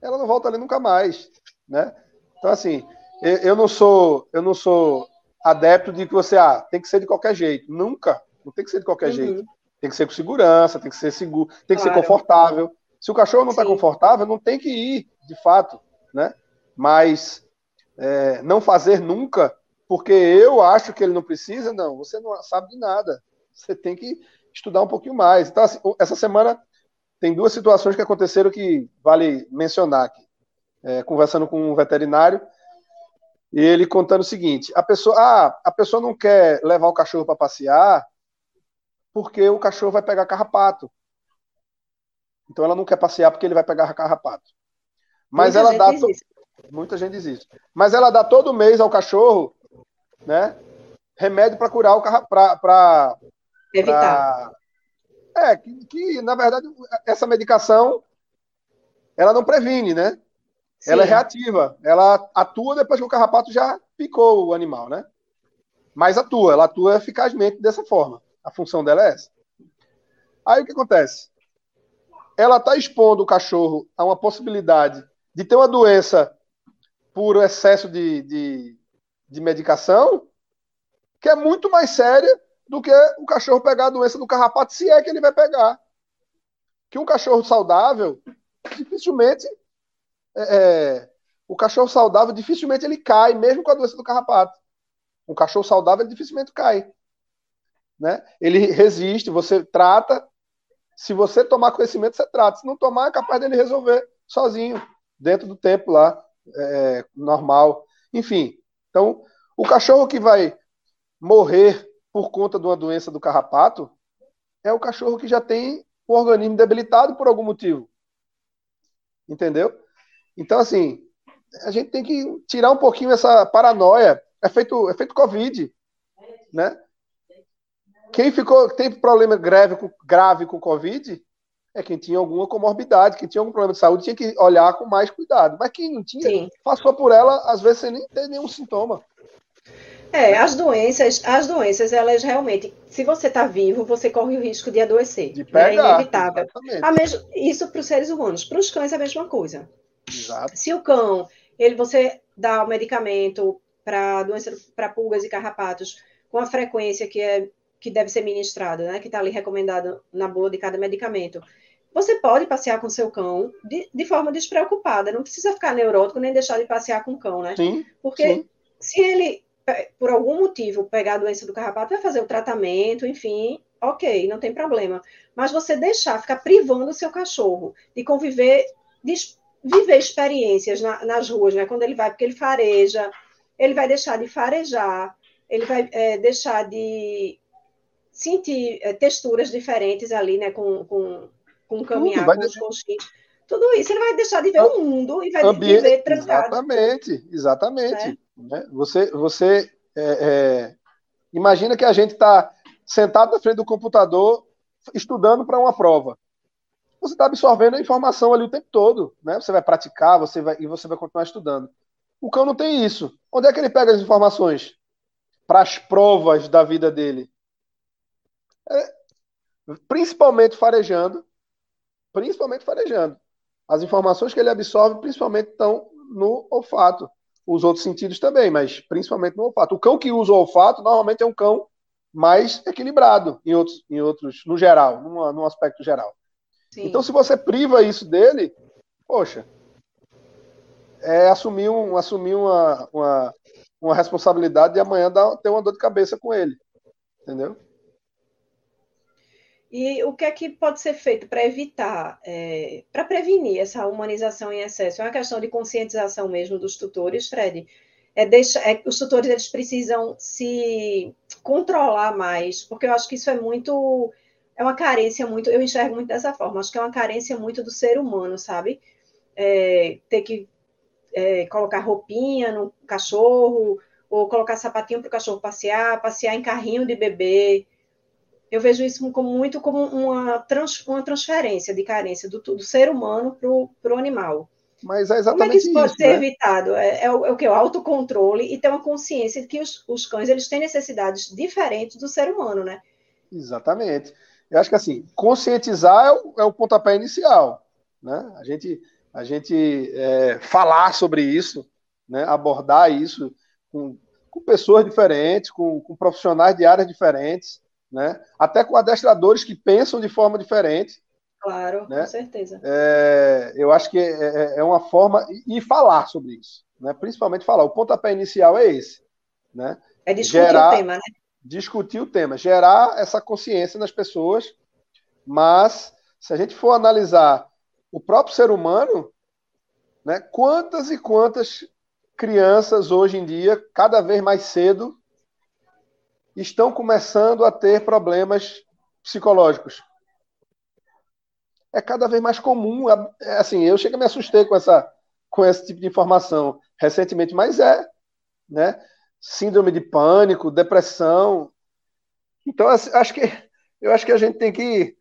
Ela não volta ali nunca mais, né? Então assim, eu, eu não sou, eu não sou adepto de que você ah, tem que ser de qualquer jeito. Nunca. Não tem que ser de qualquer uhum. jeito. Tem que ser com segurança, tem que ser seguro, tem que claro. ser confortável. Se o cachorro não está confortável, não tem que ir, de fato, né? Mas é, não fazer nunca, porque eu acho que ele não precisa, não. Você não sabe de nada. Você tem que estudar um pouquinho mais. Então, assim, essa semana tem duas situações que aconteceram que vale mencionar aqui. É, conversando com um veterinário, e ele contando o seguinte: a pessoa, ah, a pessoa não quer levar o cachorro para passear porque o cachorro vai pegar carrapato. Então ela não quer passear porque ele vai pegar carrapato. Mas muita ela dá. To... Muita gente diz isso. Mas ela dá todo mês ao cachorro, né? Remédio para curar o carrapato. Para evitar. Pra... É, que, que, na verdade essa medicação ela não previne, né? Sim. Ela é reativa. Ela atua depois que o carrapato já picou o animal, né? Mas atua, ela atua eficazmente dessa forma. A função dela é essa. Aí o que acontece? ela está expondo o cachorro a uma possibilidade de ter uma doença por excesso de, de, de medicação, que é muito mais séria do que o cachorro pegar a doença do carrapato, se é que ele vai pegar. Que um cachorro saudável, dificilmente. É, é, o cachorro saudável, dificilmente ele cai, mesmo com a doença do carrapato. Um cachorro saudável, ele dificilmente cai. Né? Ele resiste, você trata, se você tomar conhecimento, você trata. Se não tomar, é capaz dele resolver sozinho, dentro do tempo lá, é, normal. Enfim, então, o cachorro que vai morrer por conta de uma doença do carrapato é o cachorro que já tem o organismo debilitado por algum motivo. Entendeu? Então, assim, a gente tem que tirar um pouquinho essa paranoia. É feito, é feito Covid, né? Quem ficou, tem problema grave, grave com Covid é quem tinha alguma comorbidade, quem tinha algum problema de saúde, tinha que olhar com mais cuidado. Mas quem não tinha, Sim. passou por ela, às vezes, sem nem ter nenhum sintoma. É, as doenças, as doenças, elas realmente, se você está vivo, você corre o risco de adoecer. De pegar, é inevitável. A mesmo, isso para os seres humanos. Para os cães é a mesma coisa. Exato. Se o cão, ele, você dá o medicamento para doença, para pulgas e carrapatos com a frequência que é que deve ser ministrado, né? Que está ali recomendado na bula de cada medicamento. Você pode passear com seu cão de, de, forma despreocupada, não precisa ficar neurótico nem deixar de passear com o cão, né? Sim. Porque sim. se ele, por algum motivo, pegar a doença do carrapato, vai fazer o tratamento, enfim, ok, não tem problema. Mas você deixar, ficar privando o seu cachorro de conviver, de viver experiências na, nas ruas, né? Quando ele vai, porque ele fareja, ele vai deixar de farejar, ele vai é, deixar de sentir é, texturas diferentes ali, né, com, com, com caminhar, com os. Tudo isso ele vai deixar de ver o mundo e vai Ambiente, viver trancado. Exatamente, exatamente. Né? Você, você é, é, imagina que a gente está sentado na frente do computador estudando para uma prova. Você está absorvendo a informação ali o tempo todo, né? Você vai praticar, você vai e você vai continuar estudando. O cão não tem isso. Onde é que ele pega as informações para as provas da vida dele? É, principalmente farejando, principalmente farejando. As informações que ele absorve, principalmente, estão no olfato. Os outros sentidos também, mas principalmente no olfato. O cão que usa o olfato, normalmente é um cão mais equilibrado, em outros, em outros no geral, num, num aspecto geral. Sim. Então, se você priva isso dele, poxa, é assumir, um, assumir uma, uma, uma responsabilidade de amanhã dar, ter uma dor de cabeça com ele. Entendeu? E o que é que pode ser feito para evitar, é, para prevenir essa humanização em excesso? É uma questão de conscientização mesmo dos tutores, Fred. É é, os tutores eles precisam se controlar mais, porque eu acho que isso é muito, é uma carência muito, eu enxergo muito dessa forma. Acho que é uma carência muito do ser humano, sabe? É, ter que é, colocar roupinha no cachorro, ou colocar sapatinho para o cachorro passear, passear em carrinho de bebê eu vejo isso como, muito como uma, trans, uma transferência de carência do, do ser humano para o animal. Mas é exatamente Como é que isso pode isso, ser né? evitado? É, é, o, é o que? O autocontrole e ter uma consciência de que os, os cães eles têm necessidades diferentes do ser humano, né? Exatamente. Eu acho que assim, conscientizar é o, é o pontapé inicial. Né? A gente, a gente é, falar sobre isso, né? abordar isso com, com pessoas diferentes, com, com profissionais de áreas diferentes, né? Até com adestradores que pensam de forma diferente. Claro, né? com certeza. É, eu acho que é, é, é uma forma e falar sobre isso, né? Principalmente falar. O pontapé inicial é esse, né? É discutir gerar, o tema, né? Discutir o tema, gerar essa consciência nas pessoas, mas se a gente for analisar o próprio ser humano, né? Quantas e quantas crianças hoje em dia, cada vez mais cedo, estão começando a ter problemas psicológicos. É cada vez mais comum. É, assim, eu chego a me assustei com essa com esse tipo de informação recentemente, mas é, né? Síndrome de pânico, depressão. Então, acho que eu acho que a gente tem que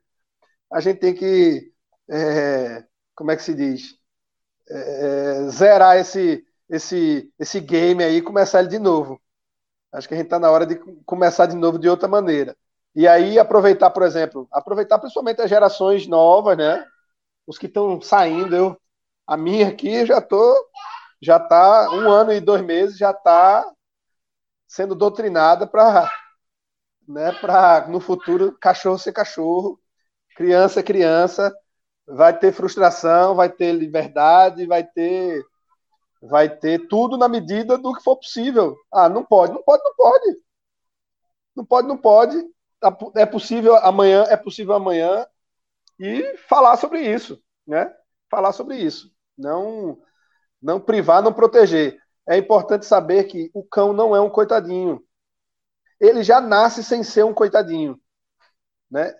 a gente tem que é, como é que se diz é, zerar esse esse esse game aí e começar ele de novo. Acho que a gente está na hora de começar de novo de outra maneira. E aí aproveitar, por exemplo, aproveitar principalmente as gerações novas, né? Os que estão saindo, eu, a minha aqui já tô, já tá um ano e dois meses, já está sendo doutrinada para, né? Para no futuro cachorro ser cachorro, criança criança, vai ter frustração, vai ter liberdade, vai ter vai ter tudo na medida do que for possível. Ah, não pode, não pode, não pode. Não pode, não pode. É possível amanhã, é possível amanhã e falar sobre isso, né? Falar sobre isso. Não não privar, não proteger. É importante saber que o cão não é um coitadinho. Ele já nasce sem ser um coitadinho, né?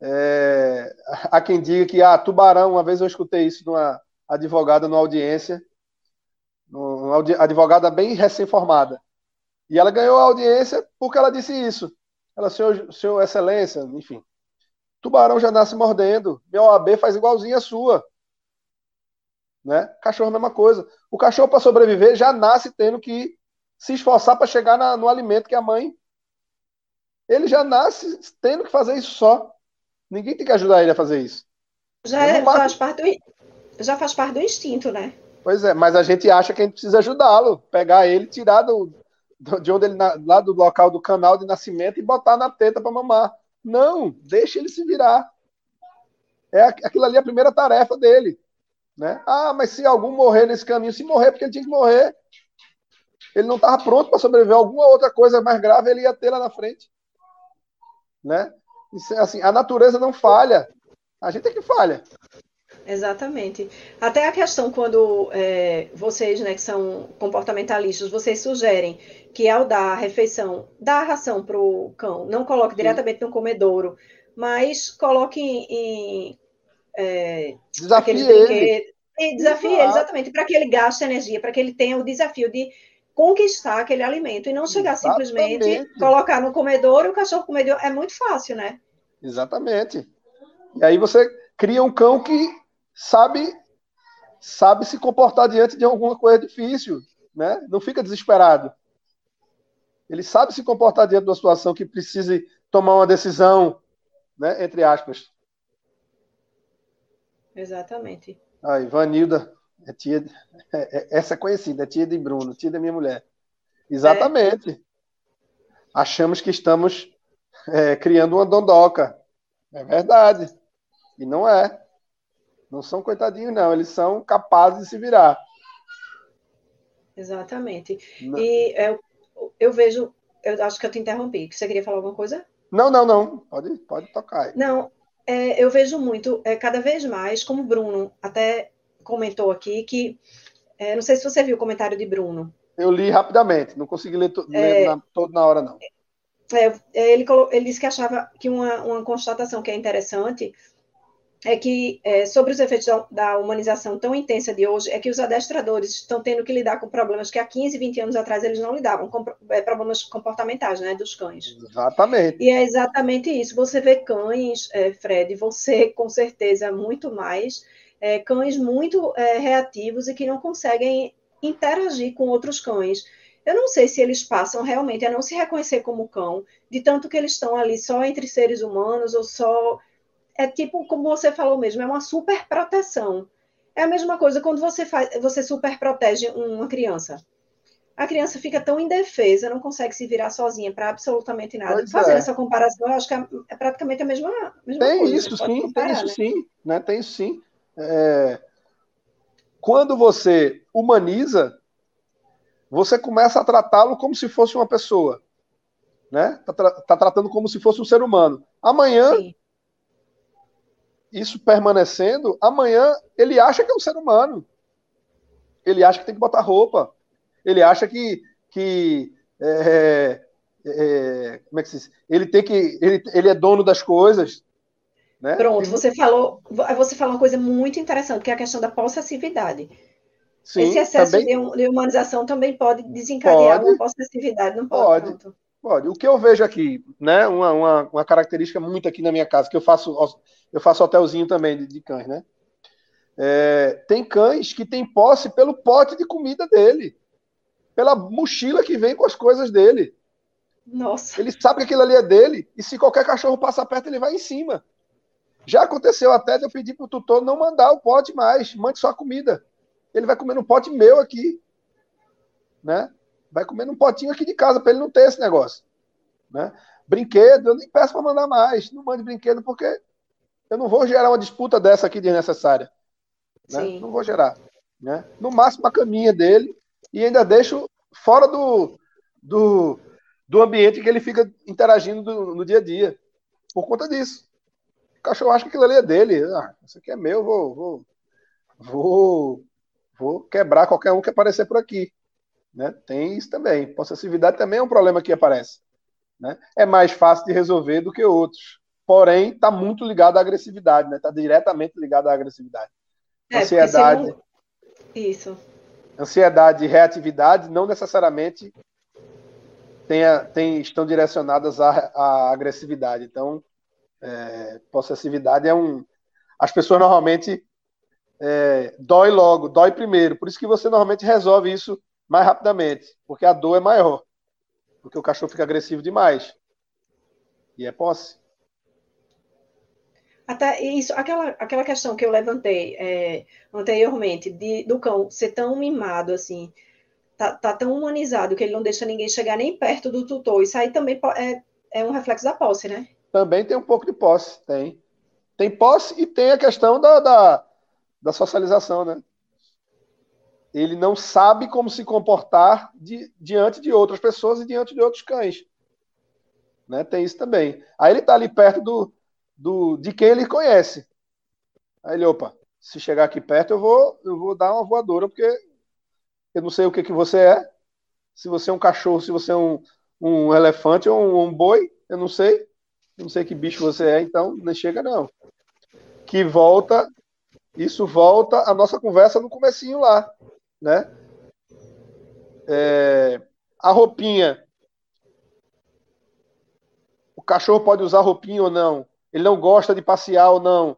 É, há quem diga que ah, tubarão, uma vez eu escutei isso de uma advogada numa audiência, uma advogada bem recém-formada. E ela ganhou a audiência porque ela disse isso. Ela, senhor, senhor excelência, enfim. Tubarão já nasce mordendo. Meu OAB faz igualzinho a sua. Né? Cachorro é a mesma coisa. O cachorro, para sobreviver, já nasce tendo que se esforçar para chegar na, no alimento que a mãe. Ele já nasce tendo que fazer isso só. Ninguém tem que ajudar ele a fazer isso. Já, é, faz, parte do, já faz parte do instinto, né? Pois é, mas a gente acha que a gente precisa ajudá-lo, pegar ele, tirar do, de onde ele lá do local do canal de nascimento e botar na teta para mamar. Não, deixa ele se virar. É aquilo ali é a primeira tarefa dele, né? Ah, mas se algum morrer nesse caminho, se morrer porque ele tinha que morrer, ele não estava pronto para sobreviver. Alguma outra coisa mais grave ele ia ter lá na frente, né? Isso, assim, a natureza não falha, a gente é que falha. Exatamente. Até a questão quando é, vocês, né, que são comportamentalistas, vocês sugerem que ao dar a refeição, dar a ração para o cão, não coloque Sim. diretamente no comedouro, mas coloque em. em é, desafie ele. Desafie ele, exatamente, para que ele gaste energia, para que ele tenha o desafio de conquistar aquele alimento e não chegar exatamente. simplesmente colocar no comedouro e o cachorro comedor. É muito fácil, né? Exatamente. E aí você cria um cão que sabe sabe se comportar diante de alguma coisa difícil, né? Não fica desesperado. Ele sabe se comportar diante de uma situação que precise tomar uma decisão, né? Entre aspas. Exatamente. A Ivanilda é tia, é, é, essa é conhecida, é tia de Bruno, tia da minha mulher. Exatamente. É. Achamos que estamos é, criando uma dondoca. É verdade. E não é. Não são coitadinhos, não. Eles são capazes de se virar. Exatamente. Não. E eu, eu vejo, eu acho que eu te interrompi. Você queria falar alguma coisa? Não, não, não. Pode, pode tocar. Aí. Não, é, eu vejo muito, é, cada vez mais, como o Bruno até comentou aqui, que é, não sei se você viu o comentário de Bruno. Eu li rapidamente, não consegui ler, to é, ler na, todo na hora, não. É, é, ele, ele disse que achava que uma, uma constatação que é interessante é que é, sobre os efeitos da, da, humanização tão intensa de hoje, é que os adestradores estão tendo que lidar com problemas que há 15, 20 anos atrás eles não lidavam, com é, problemas comportamentais, né, dos cães. Exatamente. E é exatamente isso. Você vê cães, é, Fred, você com certeza muito mais, é, cães muito é, reativos e que não conseguem interagir com outros cães. Eu não sei se eles passam realmente a não se reconhecer como cão, de tanto que eles estão ali só entre seres humanos ou só é tipo, como você falou mesmo, é uma super proteção. É a mesma coisa quando você faz, você super protege uma criança. A criança fica tão indefesa, não consegue se virar sozinha para absolutamente nada. Pois Fazendo é. essa comparação, eu acho que é, é praticamente a mesma, a mesma tem coisa. Isso, sim, comparar, tem isso né? sim, né? Tem isso sim. É... Quando você humaniza, você começa a tratá-lo como se fosse uma pessoa. Né? Tá, tra tá tratando como se fosse um ser humano. Amanhã sim isso permanecendo, amanhã ele acha que é um ser humano. Ele acha que tem que botar roupa. Ele acha que, que é, é, como é que se diz? Ele tem que ele, ele é dono das coisas. Né? Pronto, você falou você falou uma coisa muito interessante, que é a questão da possessividade. Sim, Esse excesso também, de humanização também pode desencadear pode, uma possessividade, não pode? Pode. Pode. O que eu vejo aqui, né? Uma, uma, uma, característica muito aqui na minha casa, que eu faço, eu faço hotelzinho também de, de cães, né? É, tem cães que têm posse pelo pote de comida dele, pela mochila que vem com as coisas dele. Nossa. Ele sabe que aquilo ali é dele, e se qualquer cachorro passa perto, ele vai em cima. Já aconteceu até de eu pedir para o tutor não mandar o pote mais, mande só a comida. Ele vai comer no pote meu aqui. Né? Vai comer num potinho aqui de casa para ele não ter esse negócio. Né? Brinquedo, eu nem peço para mandar mais. Não mande brinquedo porque eu não vou gerar uma disputa dessa aqui desnecessária. Né? Não vou gerar. Né? No máximo a caminha dele e ainda deixo fora do, do, do ambiente que ele fica interagindo do, no dia a dia. Por conta disso. O cachorro acha que aquilo ali é dele. Ah, isso aqui é meu, vou, vou, vou, vou quebrar qualquer um que aparecer por aqui. Né? Tem isso também. Possessividade também é um problema que aparece. Né? É mais fácil de resolver do que outros. Porém, está muito ligado à agressividade, está né? Tá diretamente ligado à agressividade. É, ansiedade. Não... Isso. Ansiedade e reatividade não necessariamente tenha, tem, estão direcionadas à, à agressividade. Então, é, possessividade é um. As pessoas normalmente é, dói logo, dói primeiro. Por isso que você normalmente resolve isso mais rapidamente, porque a dor é maior. Porque o cachorro fica agressivo demais. E é posse. Até isso, aquela, aquela questão que eu levantei é, anteriormente, de, do cão ser tão mimado assim, tá, tá, tão humanizado que ele não deixa ninguém chegar nem perto do tutor. Isso aí também é, é um reflexo da posse, né? Também tem um pouco de posse, tem. Tem posse e tem a questão da, da, da socialização, né? Ele não sabe como se comportar di, diante de outras pessoas e diante de outros cães. Né? Tem isso também. Aí ele está ali perto do, do, de quem ele conhece. Aí ele, opa, se chegar aqui perto, eu vou, eu vou dar uma voadora, porque eu não sei o que, que você é. Se você é um cachorro, se você é um, um elefante ou um, um boi, eu não sei. Eu não sei que bicho você é, então não chega não. Que volta, isso volta a nossa conversa no comecinho lá né? É, a roupinha. O cachorro pode usar roupinha ou não? Ele não gosta de passear ou não?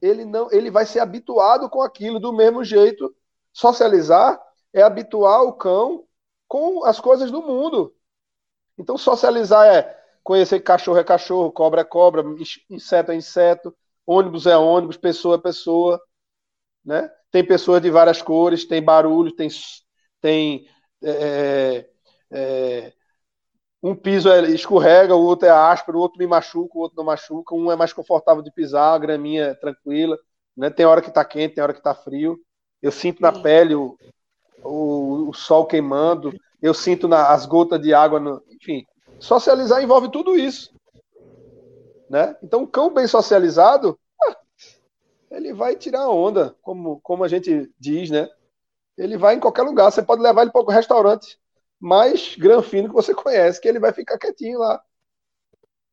Ele não, ele vai ser habituado com aquilo do mesmo jeito. Socializar é habituar o cão com as coisas do mundo. Então socializar é conhecer que cachorro é cachorro, cobra é cobra, inseto é inseto, ônibus é ônibus, pessoa é pessoa, né? Tem pessoas de várias cores, tem barulho, tem, tem é, é, um piso é, escorrega, o outro é áspero, o outro me machuca, o outro não machuca, um é mais confortável de pisar, a graminha é tranquila, né? Tem hora que está quente, tem hora que está frio. Eu sinto na pele o, o, sol queimando, eu sinto na, as gotas de água, no, enfim. Socializar envolve tudo isso. Né? Então, um cão bem socializado, ele vai tirar onda, como, como a gente diz, né? Ele vai em qualquer lugar. Você pode levar ele para o restaurante mais granfino que você conhece, que ele vai ficar quietinho lá.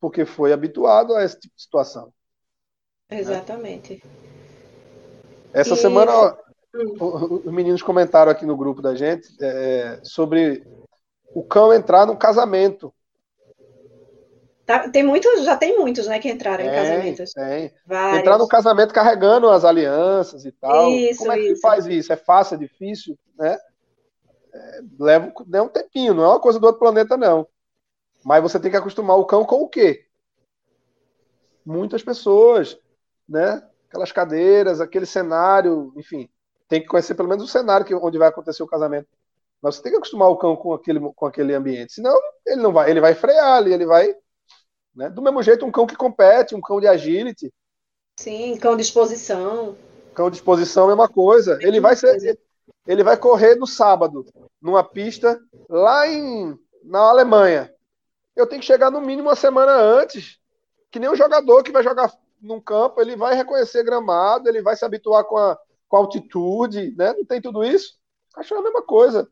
Porque foi habituado a esse tipo de situação. Exatamente. Né? Essa e... semana, hum. os meninos comentaram aqui no grupo da gente é, sobre o cão entrar no casamento. Tá, tem muitos, já tem muitos, né, que entraram em casamentos. Tem. Entrar no casamento carregando as alianças e tal. Isso, Como é que isso. faz isso? É fácil, é difícil, né? É, leva é um tempinho, não é uma coisa do outro planeta, não. Mas você tem que acostumar o cão com o quê? Muitas pessoas, né? Aquelas cadeiras, aquele cenário, enfim. Tem que conhecer pelo menos o cenário que, onde vai acontecer o casamento. Mas você tem que acostumar o cão com aquele, com aquele ambiente. Senão, ele não vai, ele vai frear ali, ele vai né? Do mesmo jeito, um cão que compete, um cão de agility. Sim, cão de exposição. Cão de exposição é mesma coisa. Ele vai ser, ele vai correr no sábado, numa pista lá em, na Alemanha. Eu tenho que chegar no mínimo uma semana antes. Que nem um jogador que vai jogar num campo, ele vai reconhecer gramado, ele vai se habituar com a, com a altitude, né? Não tem tudo isso? Cachorro é a mesma coisa.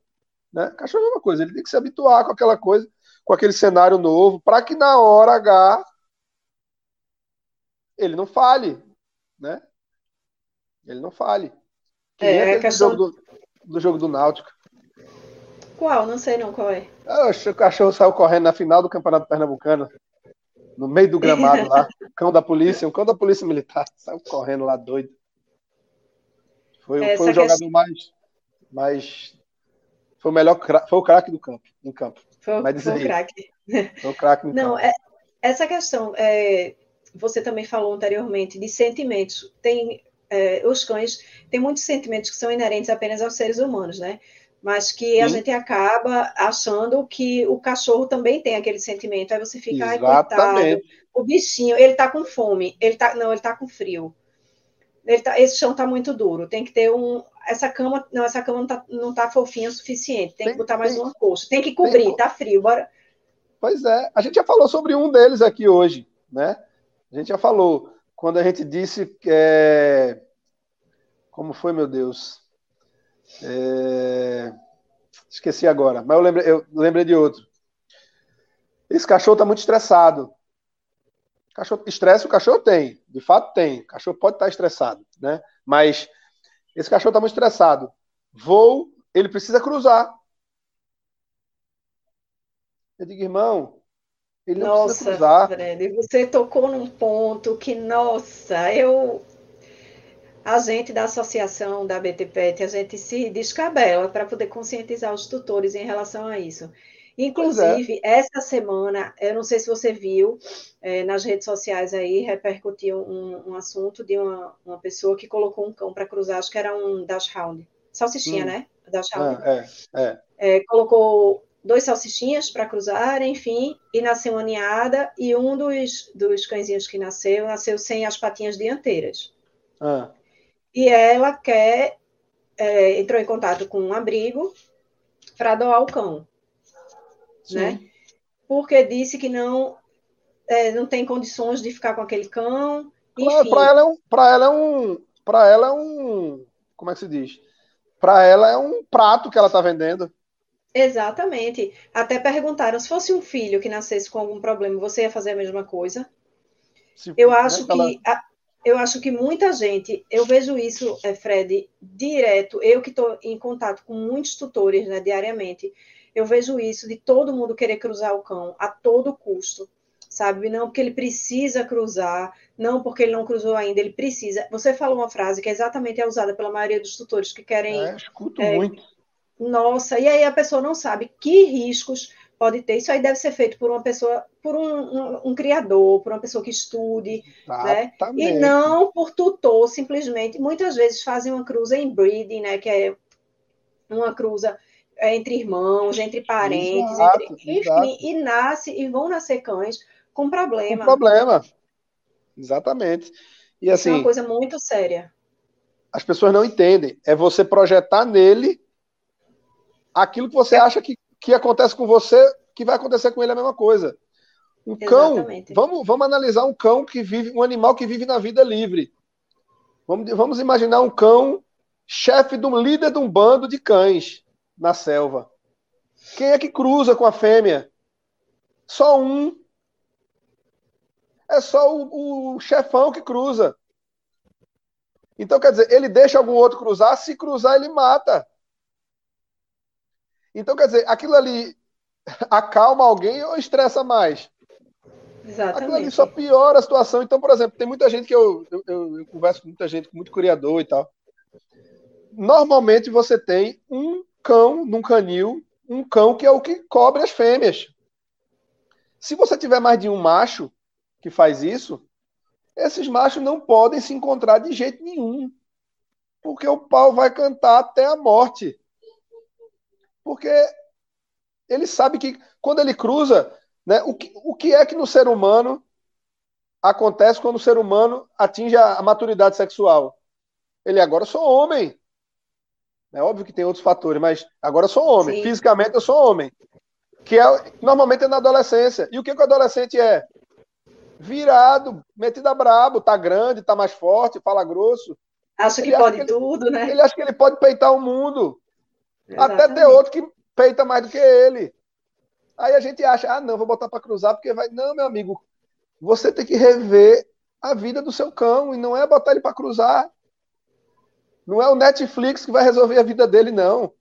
Né? Cachorro é a mesma coisa, ele tem que se habituar com aquela coisa com aquele cenário novo, para que na hora H ele não fale, né? Ele não fale. Que é, é questão... do, jogo do, do, jogo do Náutico. Qual? Não sei não qual é. o cachorro saiu correndo na final do Campeonato Pernambucano, no meio do gramado lá, [LAUGHS] cão da polícia, um cão da polícia militar, saiu correndo lá doido. Foi, foi o jogador mais, mais foi o melhor, foi o craque do campo, em campo. Foi, Mas foi o craque. Foi o craque Não, é, essa questão, é, você também falou anteriormente, de sentimentos. Tem, é, os cães têm muitos sentimentos que são inerentes apenas aos seres humanos, né? Mas que Sim. a gente acaba achando que o cachorro também tem aquele sentimento. Aí você fica, ai, coitado, o bichinho, ele tá com fome, ele tá, não, ele tá com frio. Ele tá, esse chão tá muito duro, tem que ter um, essa cama, não, essa cama não tá, não tá fofinha o suficiente, tem, tem que botar mais tem, uma coxa, tem que cobrir, tem, tá frio, bora. Pois é, a gente já falou sobre um deles aqui hoje, né? A gente já falou, quando a gente disse que é... Como foi, meu Deus? É... Esqueci agora, mas eu lembrei, eu lembrei de outro. Esse cachorro tá muito estressado. Cachorro, estresse o cachorro tem, de fato tem. O cachorro pode estar estressado, né? Mas esse cachorro está muito estressado. Vou, ele precisa cruzar. Eu digo, irmão, ele não nossa, precisa cruzar. Fred, você tocou num ponto que, nossa, eu. A gente da associação da BTPET, a gente se descabela para poder conscientizar os tutores em relação a isso. É. Inclusive, é. essa semana, eu não sei se você viu, é, nas redes sociais aí repercutiu um, um assunto de uma, uma, pessoa que colocou um cão para cruzar, acho que era um Dachshund. Salsichinha, hum. né? Dachshund. Ah, é, é. é, colocou dois salsichinhas para cruzar, enfim, e nasceu uma ninhada, e um dos, dos cãezinhos que nasceu, nasceu sem as patinhas dianteiras. Ah. E ela quer, é, entrou em contato com um abrigo para doar o cão né? Porque disse que não é, não tem condições de ficar com aquele cão. Para ela é um, para ela é um, para ela é um, como é que se diz? Para ela é um prato que ela está vendendo. Exatamente. Até perguntaram se fosse um filho que nascesse com algum problema, você ia fazer a mesma coisa? Se, eu né, acho ela... que a, eu acho que muita gente, eu vejo isso, é, Fred, direto. Eu que estou em contato com muitos tutores, né, diariamente eu vejo isso de todo mundo querer cruzar o cão a todo custo, sabe? Não porque ele precisa cruzar, não porque ele não cruzou ainda, ele precisa. Você falou uma frase que é exatamente é usada pela maioria dos tutores que querem. É, escuto é, muito. Nossa, e aí a pessoa não sabe que riscos pode ter. Isso aí deve ser feito por uma pessoa, por um, um, um criador, por uma pessoa que estude, né? E não por tutor, simplesmente. Muitas vezes fazem uma cruza em breeding, né? Que é uma cruza entre irmãos, entre parentes, exato, entre, enfim, exato. e nasce e vão nascer cães com problema. Com problema. Exatamente. E assim, é uma assim, coisa muito séria. As pessoas não entendem. É você projetar nele aquilo que você acha que, que acontece com você, que vai acontecer com ele a mesma coisa. Um cão, vamos, vamos analisar um cão que vive, um animal que vive na vida livre. Vamos, vamos imaginar um cão chefe de um líder de um bando de cães na selva. Quem é que cruza com a fêmea? Só um. É só o, o chefão que cruza. Então, quer dizer, ele deixa algum outro cruzar, se cruzar, ele mata. Então, quer dizer, aquilo ali acalma alguém ou estressa mais? Exatamente. Aquilo ali só piora a situação. Então, por exemplo, tem muita gente que eu, eu, eu, eu converso com muita gente, com muito criador e tal. Normalmente você tem um cão num canil, um cão que é o que cobre as fêmeas. Se você tiver mais de um macho que faz isso, esses machos não podem se encontrar de jeito nenhum. Porque o pau vai cantar até a morte. Porque ele sabe que quando ele cruza, né, o, que, o que é que no ser humano acontece quando o ser humano atinge a, a maturidade sexual? Ele agora sou homem. É óbvio que tem outros fatores, mas agora eu sou homem. Sim. Fisicamente eu sou homem. Que é, normalmente é na adolescência. E o que, que o adolescente é? Virado, metido a brabo, tá grande, tá mais forte, fala grosso. Acha que ele pode que tudo, né? Ele acha que ele pode peitar o mundo. Exatamente. Até ter outro que peita mais do que ele. Aí a gente acha, ah, não, vou botar para cruzar porque vai. Não, meu amigo, você tem que rever a vida do seu cão e não é botar ele para cruzar. Não é o Netflix que vai resolver a vida dele, não.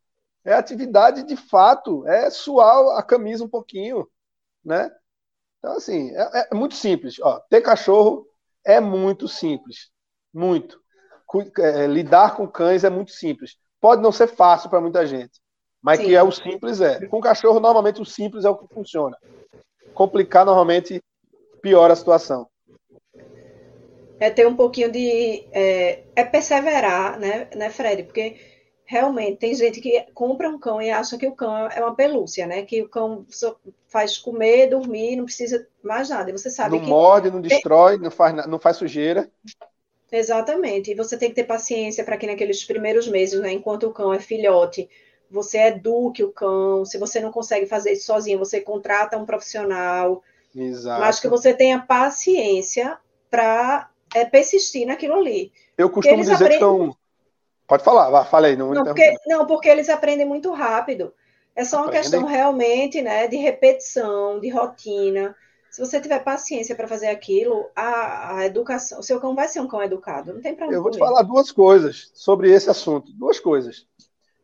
É atividade de fato, é suar a camisa um pouquinho, né? Então, assim, é, é muito simples. Ó, ter cachorro é muito simples. Muito. É, lidar com cães é muito simples. Pode não ser fácil para muita gente, mas Sim. que é o simples é. Com cachorro, normalmente o simples é o que funciona. Complicar, normalmente, piora a situação é ter um pouquinho de. É, é, perseverar, né, né, Fred? Porque realmente tem gente que compra um cão e acha que o cão é uma pelúcia, né? Que o cão só faz comer, dormir, não precisa mais nada. E você sabe não que. Não morde, não destrói, não faz, não faz sujeira. Exatamente. E você tem que ter paciência para que naqueles primeiros meses, né, enquanto o cão é filhote, você eduque o cão. Se você não consegue fazer isso sozinho, você contrata um profissional. Exato. Mas que você tenha paciência para é, persistir naquilo ali. Eu costumo dizer aprendem... que são. Pode falar, vá, falei. Não, não, porque, não, porque eles aprendem muito rápido. É só uma aprendem. questão realmente né, de repetição, de rotina. Se você tiver paciência para fazer aquilo, a, a, educação, o seu cão vai ser um cão educado. Não tem problema. Eu vou te falar duas coisas sobre esse assunto. Duas coisas.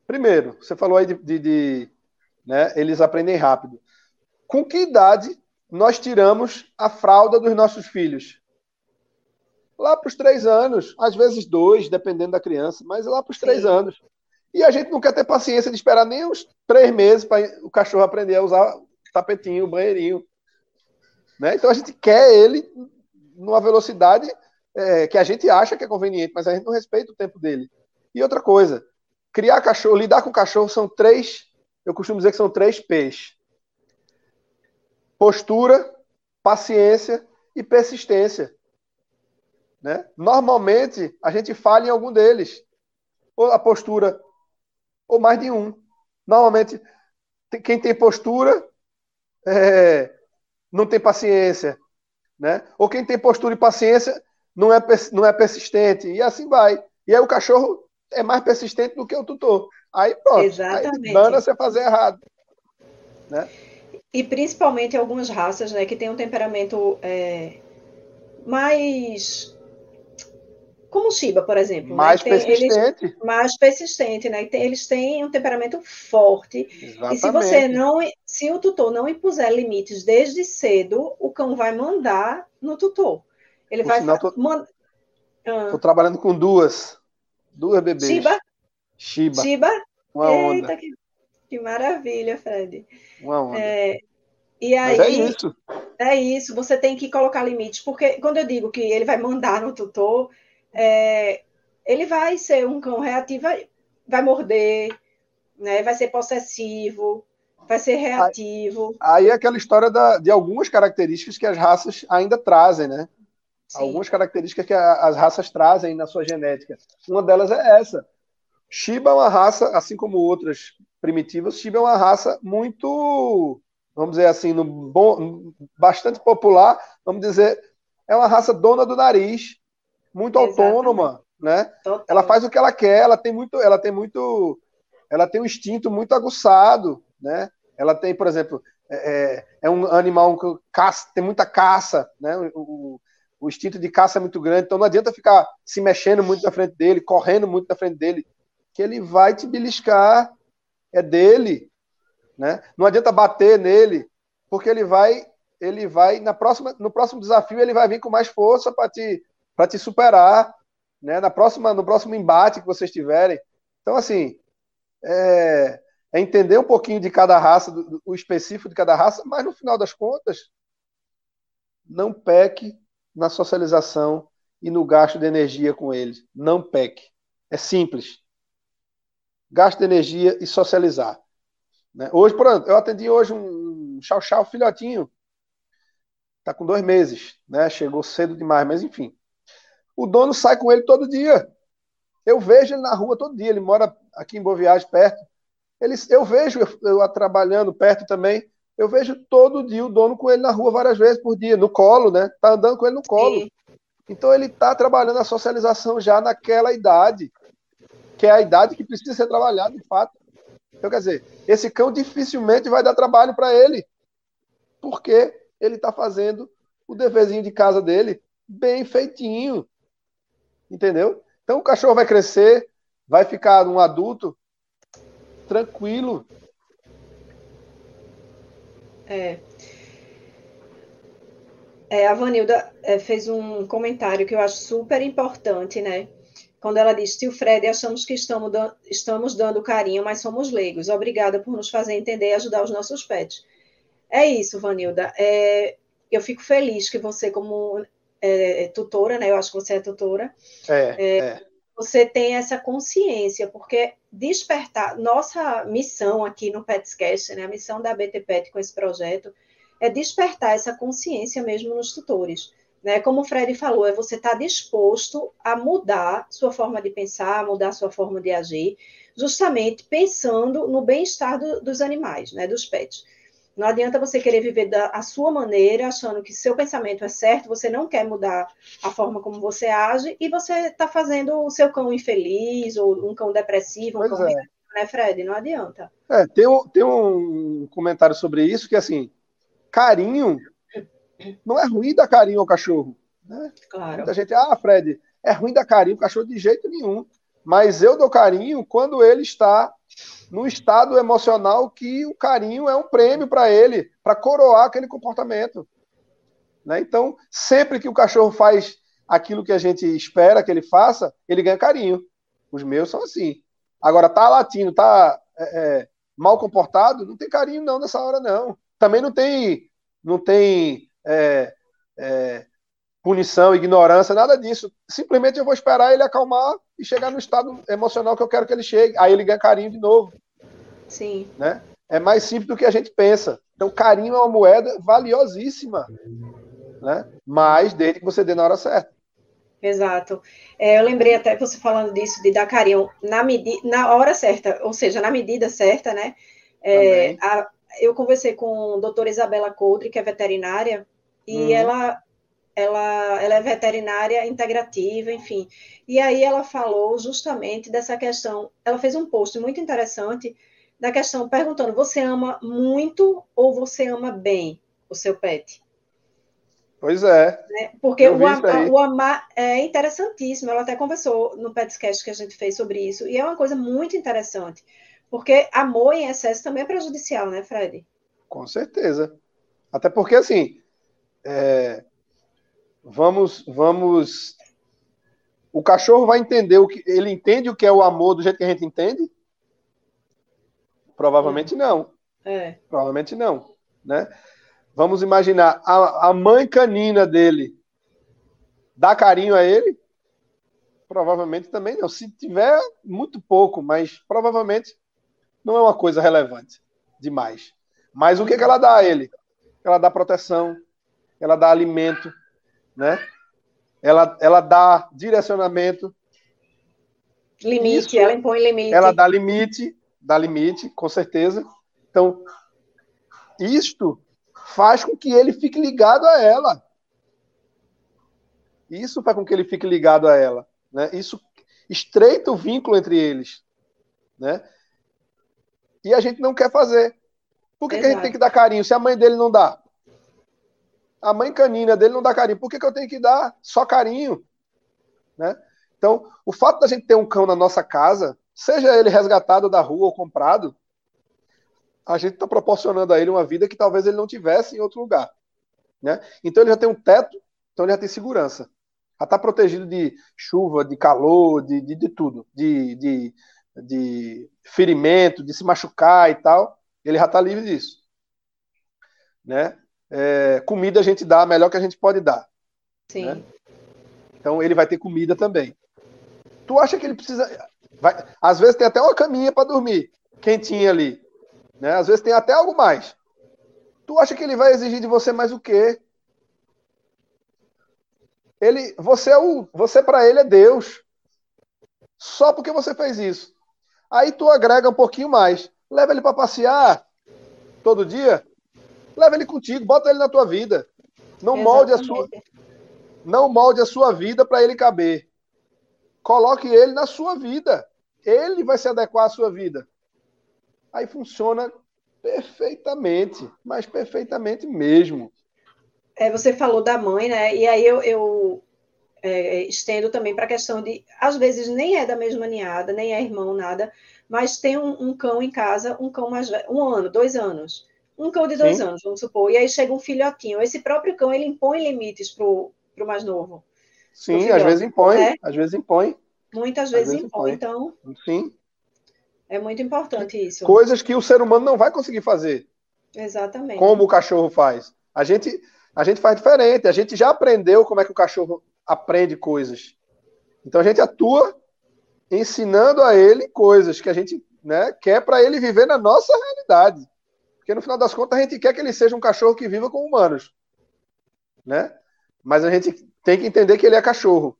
Primeiro, você falou aí de, de, de né, eles aprendem rápido. Com que idade nós tiramos a fralda dos nossos filhos? Lá para os três anos, às vezes dois, dependendo da criança, mas lá para os três anos. E a gente não quer ter paciência de esperar nem uns três meses para o cachorro aprender a usar o tapetinho, o banheirinho. Né? Então a gente quer ele numa velocidade é, que a gente acha que é conveniente, mas a gente não respeita o tempo dele. E outra coisa, criar cachorro, lidar com cachorro são três, eu costumo dizer que são três P's: postura, paciência e persistência. Né? Normalmente, a gente falha em algum deles. Ou a postura, ou mais de um. Normalmente, quem tem postura é, não tem paciência. Né? Ou quem tem postura e paciência não é, não é persistente. E assim vai. E aí o cachorro é mais persistente do que o tutor. Aí pronto. Exatamente. Aí você fazer errado. Né? E principalmente algumas raças né, que têm um temperamento é, mais como o Shiba, por exemplo. Né, mais né? persistente. Eles, mais persistente, né? Eles têm um temperamento forte. Exatamente. E se você não. Se o tutor não impuser limites desde cedo, o cão vai mandar no tutor. Ele Por vai. Sinal, tô, man... ah. tô trabalhando com duas. Duas bebês. Shiba? Shiba. Shiba? Uma onda. Eita, que, que maravilha, Fred. Uma onda. É, e aí, Mas é isso. É isso, você tem que colocar limites, porque quando eu digo que ele vai mandar no tutor, é, ele vai ser um cão reativo, vai, vai morder, né? vai ser possessivo, vai ser reativo. Aí, aí é aquela história da, de algumas características que as raças ainda trazem, né? Sim. Algumas características que a, as raças trazem na sua genética. Uma delas é essa. Shiba é uma raça, assim como outras primitiva, o Shiba é uma raça muito, vamos dizer assim, no bom, bastante popular, vamos dizer, é uma raça dona do nariz, muito Exatamente. autônoma, né? Total. Ela faz o que ela quer, ela tem muito, ela tem muito, ela tem um instinto muito aguçado, né? Ela tem, por exemplo, é, é, é um animal que caça, tem muita caça, né? O, o instinto de caça é muito grande, então não adianta ficar se mexendo muito na frente dele, correndo muito na frente dele, que ele vai te beliscar, é dele, né? Não adianta bater nele, porque ele vai, ele vai na próxima, no próximo desafio ele vai vir com mais força para te, para te superar, né? Na próxima, no próximo embate que vocês tiverem. Então assim, é, é entender um pouquinho de cada raça, do, o específico de cada raça, mas no final das contas, não peque na socialização e no gasto de energia com eles. Não peque. É simples. Gasto de energia e socializar. Né? Hoje, por exemplo, eu atendi hoje um chau-chau filhotinho. Está com dois meses. Né? Chegou cedo demais, mas enfim. O dono sai com ele todo dia. Eu vejo ele na rua todo dia. Ele mora aqui em Boa Viagem, perto. Ele, eu vejo eu, eu trabalhando perto também. Eu vejo todo dia o dono com ele na rua várias vezes por dia, no colo, né? Tá andando com ele no colo. Sim. Então ele tá trabalhando a socialização já naquela idade, que é a idade que precisa ser trabalhada, de fato. Então, quer dizer, esse cão dificilmente vai dar trabalho para ele, porque ele está fazendo o deverzinho de casa dele bem feitinho. Entendeu? Então o cachorro vai crescer, vai ficar um adulto tranquilo, é. É, a Vanilda é, fez um comentário que eu acho super importante, né? Quando ela diz, tio Fred, achamos que estamos, dando, estamos dando carinho, mas somos leigos. Obrigada por nos fazer entender e ajudar os nossos pets. É isso, Vanilda. É, eu fico feliz que você, como é, tutora, né? Eu acho que você é tutora. É, é, é você tem essa consciência, porque despertar, nossa missão aqui no Petscast, né, a missão da BT Pet com esse projeto, é despertar essa consciência mesmo nos tutores. Né? Como o Fred falou, é você estar tá disposto a mudar sua forma de pensar, mudar sua forma de agir, justamente pensando no bem-estar do, dos animais, né, dos pets. Não adianta você querer viver da a sua maneira, achando que seu pensamento é certo, você não quer mudar a forma como você age e você está fazendo o seu cão infeliz ou um cão depressivo, um pois cão é. né, Fred? Não adianta. É, tem um, tem um comentário sobre isso que, assim, carinho não é ruim dar carinho ao cachorro. Né? Claro. Muita gente, ah, Fred, é ruim dar carinho ao cachorro de jeito nenhum. Mas eu dou carinho quando ele está no estado emocional que o carinho é um prêmio para ele, para coroar aquele comportamento. Né? Então, sempre que o cachorro faz aquilo que a gente espera que ele faça, ele ganha carinho. Os meus são assim. Agora, tá latindo, tá é, é, mal comportado, não tem carinho não nessa hora, não. Também não tem, não tem é, é punição, ignorância, nada disso. Simplesmente eu vou esperar ele acalmar e chegar no estado emocional que eu quero que ele chegue. Aí ele ganha carinho de novo. Sim. Né? É mais simples do que a gente pensa. Então, carinho é uma moeda valiosíssima. Né? Mas desde que você dê na hora certa. Exato. É, eu lembrei até você falando disso, de dar carinho na, medi na hora certa, ou seja, na medida certa, né? É, a, eu conversei com a doutora Isabela Coudre, que é veterinária, e uhum. ela ela, ela é veterinária integrativa, enfim. E aí ela falou justamente dessa questão. Ela fez um post muito interessante da questão perguntando: você ama muito ou você ama bem o seu pet? Pois é. Né? Porque o, o, amar é interessantíssimo. Ela até conversou no Petscast que a gente fez sobre isso. E é uma coisa muito interessante. Porque amor em excesso também é prejudicial, né, Fred? Com certeza. Até porque, assim, é, vamos, vamos. O cachorro vai entender o que. Ele entende o que é o amor do jeito que a gente entende? Provavelmente não. É. Provavelmente não, né? Vamos imaginar a, a mãe canina dele dá carinho a ele? Provavelmente também não. Se tiver, muito pouco, mas provavelmente não é uma coisa relevante demais. Mas o que, que ela dá a ele? Ela dá proteção, ela dá alimento, né? Ela, ela dá direcionamento. Limite, isso, ela impõe limite. Ela dá limite, dá limite, com certeza. Então, isto faz com que ele fique ligado a ela. Isso faz com que ele fique ligado a ela. Né? Isso estreita o vínculo entre eles. Né? E a gente não quer fazer. Por que, que, a gente tem que dar carinho se a mãe dele não dá? A mãe canina dele não dá carinho. Por que, que eu tenho que dar só carinho? Né? Então, o fato da gente ter um cão na nossa casa, seja ele resgatado da rua ou comprado, a gente está proporcionando a ele uma vida que talvez ele não tivesse em outro lugar. Né? Então ele já tem um teto, então ele já tem segurança. Já está protegido de chuva, de calor, de, de, de tudo, de, de, de ferimento, de se machucar e tal. Ele já está livre disso. Né? É, comida a gente dá a melhor que a gente pode dar. Sim. Né? Então ele vai ter comida também. Tu acha que ele precisa. Vai... Às vezes tem até uma caminha para dormir, quentinha ali. Né? Às vezes tem até algo mais. Tu acha que ele vai exigir de você mais o quê? Ele, você é o, você para ele é Deus. Só porque você fez isso. Aí tu agrega um pouquinho mais. Leva ele para passear todo dia. Leva ele contigo, bota ele na tua vida. Não molde a sua não molde a sua vida para ele caber. Coloque ele na sua vida. Ele vai se adequar à sua vida. Aí funciona perfeitamente, mas perfeitamente mesmo. É, você falou da mãe, né? E aí eu, eu é, estendo também para a questão de, às vezes nem é da mesma ninhada, nem é irmão, nada, mas tem um, um cão em casa, um cão mais velho, um ano, dois anos, um cão de dois Sim. anos, vamos supor, e aí chega um filhotinho. Esse próprio cão ele impõe limites para o mais novo. Sim, às vezes impõe, né? às vezes impõe. Muitas vezes, vezes impõe, impõe, então. Sim. É muito importante isso. Coisas que o ser humano não vai conseguir fazer. Exatamente. Como o cachorro faz. A gente, a gente faz diferente. A gente já aprendeu como é que o cachorro aprende coisas. Então a gente atua ensinando a ele coisas que a gente né, quer para ele viver na nossa realidade. Porque no final das contas a gente quer que ele seja um cachorro que viva com humanos. Né? Mas a gente tem que entender que ele é cachorro.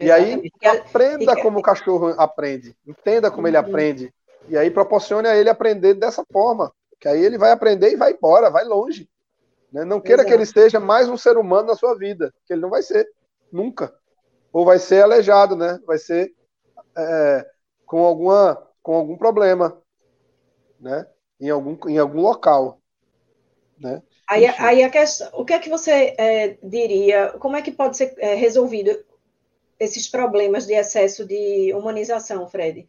E aí, aprenda como o cachorro aprende. Entenda como ele uhum. aprende. E aí, proporcione a ele aprender dessa forma. Que aí ele vai aprender e vai embora, vai longe. Né? Não queira que ele seja mais um ser humano na sua vida. Que ele não vai ser. Nunca. Ou vai ser aleijado, né? Vai ser é, com, alguma, com algum problema. Né? Em, algum, em algum local. Né? Aí, aí a questão, o que é que você é, diria? Como é que pode ser é, resolvido esses problemas de excesso de humanização, Fred?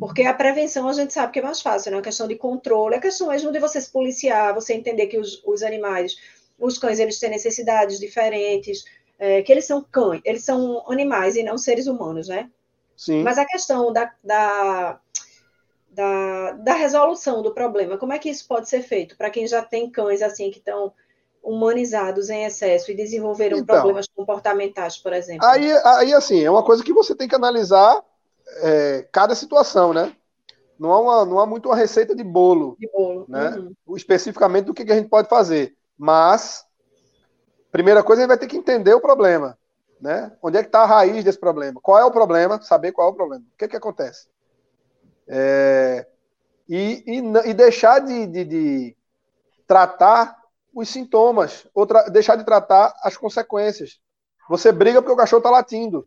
Porque a prevenção a gente sabe que é mais fácil, né? A questão de controle, a questão mesmo de você se policiar, você entender que os, os animais, os cães, eles têm necessidades diferentes, é, que eles são cães, eles são animais e não seres humanos, né? Sim. Mas a questão da, da, da, da resolução do problema, como é que isso pode ser feito para quem já tem cães assim que estão humanizados em excesso e desenvolveram então, problemas comportamentais, por exemplo? Aí, aí, assim, é uma coisa que você tem que analisar é, cada situação, né? Não há, uma, não há muito uma receita de bolo, de bolo. né? Uhum. Especificamente do que, a gente pode fazer. Mas, primeira coisa, a gente vai ter que entender o problema, né? Onde é que está a raiz desse problema? Qual é o problema? Saber qual é o problema. O que, que acontece? É, e, e, e, deixar de, de, de tratar os sintomas, ou deixar de tratar as consequências. Você briga porque o cachorro está latindo.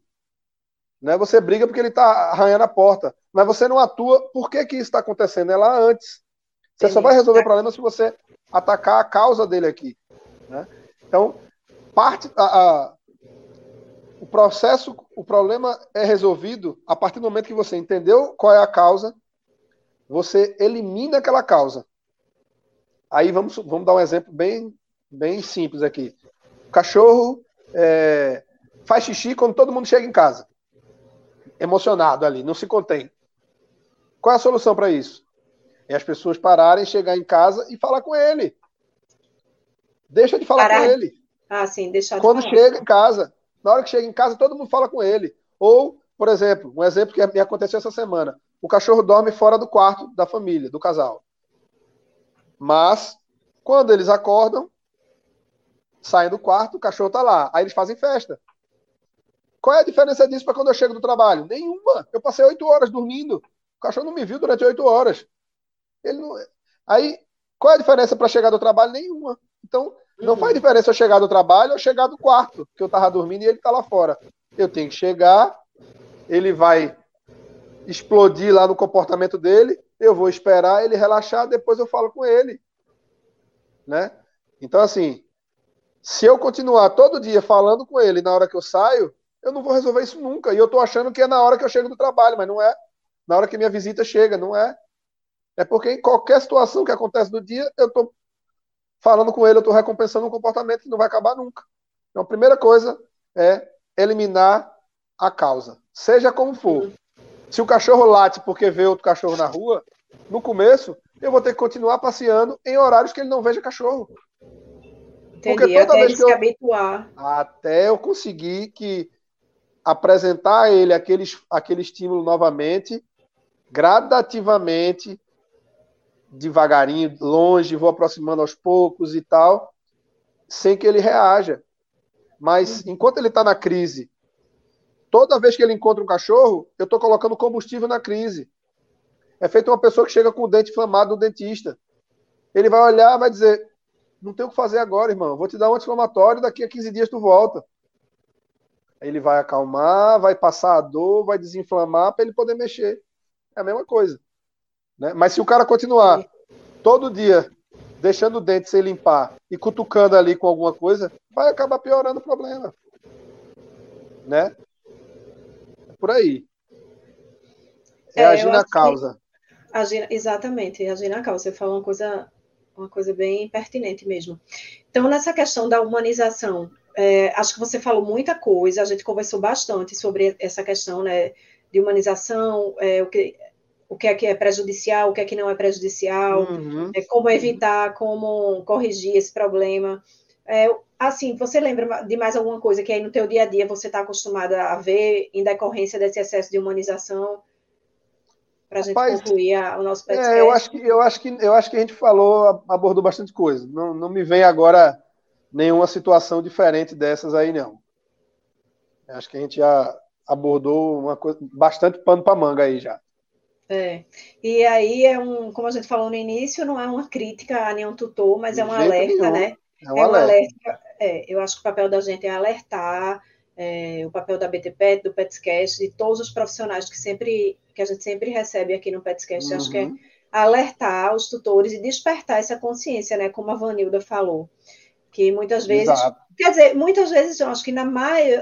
Né? Você briga porque ele está arranhando a porta. Mas você não atua. Por que, que isso está acontecendo? É lá antes. Você só vai resolver o problema se você atacar a causa dele aqui. Né? Então, parte. A, a, o processo, o problema é resolvido a partir do momento que você entendeu qual é a causa, você elimina aquela causa. Aí vamos, vamos dar um exemplo bem, bem simples aqui. O cachorro é, faz xixi quando todo mundo chega em casa. Emocionado ali, não se contém. Qual é a solução para isso? É as pessoas pararem, chegar em casa e falar com ele. Deixa de falar Parar. com ele. Ah, sim, deixar Quando de chega em casa, na hora que chega em casa, todo mundo fala com ele. Ou, por exemplo, um exemplo que me aconteceu essa semana. O cachorro dorme fora do quarto da família, do casal. Mas, quando eles acordam, saem do quarto, o cachorro está lá. Aí eles fazem festa. Qual é a diferença disso para quando eu chego do trabalho? Nenhuma. Eu passei oito horas dormindo. O cachorro não me viu durante oito horas. Ele não... Aí, qual é a diferença para chegar do trabalho? Nenhuma. Então, não faz diferença eu chegar do trabalho ou chegar do quarto, que eu estava dormindo e ele está lá fora. Eu tenho que chegar, ele vai explodir lá no comportamento dele, eu vou esperar ele relaxar, depois eu falo com ele. Né? Então, assim, se eu continuar todo dia falando com ele na hora que eu saio, eu não vou resolver isso nunca. E eu estou achando que é na hora que eu chego do trabalho, mas não é. Na hora que minha visita chega, não é. É porque em qualquer situação que acontece do dia, eu estou falando com ele, eu estou recompensando um comportamento que não vai acabar nunca. Então, a primeira coisa é eliminar a causa, seja como for. Se o cachorro late porque vê outro cachorro na rua, no começo, eu vou ter que continuar passeando em horários que ele não veja cachorro. Entendi, porque toda até vez que eu, se habituar. Até eu conseguir que apresentar a ele aquele, aquele estímulo novamente, gradativamente, devagarinho, longe, vou aproximando aos poucos e tal, sem que ele reaja. Mas enquanto ele está na crise, toda vez que ele encontra um cachorro, eu estou colocando combustível na crise. É feito uma pessoa que chega com o dente inflamado no dentista. Ele vai olhar, vai dizer: Não tem o que fazer agora, irmão. Vou te dar um anti-inflamatório, daqui a 15 dias tu volta. Aí ele vai acalmar, vai passar a dor, vai desinflamar para ele poder mexer. É a mesma coisa. Né? Mas se o cara continuar todo dia deixando o dente sem limpar e cutucando ali com alguma coisa, vai acabar piorando o problema. Né? É por aí. É, é agir na causa. Agir, exatamente, agir na causa. Você falou uma coisa, uma coisa bem pertinente mesmo. Então, nessa questão da humanização, é, acho que você falou muita coisa, a gente conversou bastante sobre essa questão né, de humanização, é, o que o que é que é prejudicial, o que é que não é prejudicial, uhum. é, como evitar, como corrigir esse problema. É, assim, você lembra de mais alguma coisa que aí no teu dia a dia você está acostumada a ver em decorrência desse excesso de humanização? Para a gente concluir a, o nosso podcast. É, eu acho que eu acho que eu acho que a gente falou, abordou bastante coisa. Não, não me vem agora nenhuma situação diferente dessas aí não. Acho que a gente já abordou uma coisa bastante pano para manga aí já. É. E aí é um, como a gente falou no início, não é uma crítica a nenhum tutor, mas é um alerta, nenhum. né? É um, é um alerta. alerta é, eu acho que o papel da gente é alertar, é, o papel da BTPET, do PETSCast, de todos os profissionais que sempre que a gente sempre recebe aqui no PETSCast, uhum. acho que é uhum. alertar os tutores e despertar essa consciência, né? Como a Vanilda falou. Que muitas vezes, Exato. quer dizer, muitas vezes, eu acho que na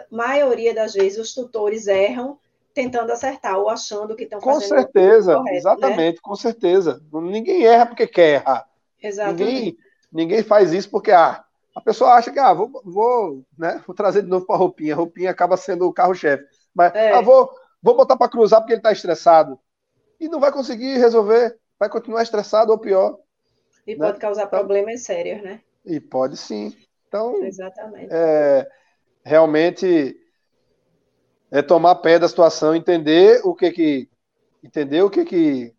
maioria das vezes os tutores erram tentando acertar ou achando que estão fazendo Com certeza, correto, né? exatamente, né? com certeza. Ninguém erra porque quer errar. Exatamente. Ninguém, ninguém faz isso porque ah, a pessoa acha que ah, vou, vou, né, vou trazer de novo para a roupinha. A roupinha acaba sendo o carro-chefe. Mas é. ah, vou, vou botar para cruzar porque ele está estressado. E não vai conseguir resolver. Vai continuar estressado ou pior. E né? pode causar então, problemas sérios, né? E pode sim. Então, Exatamente. É, realmente é tomar pé da situação, entender o que que entender o que que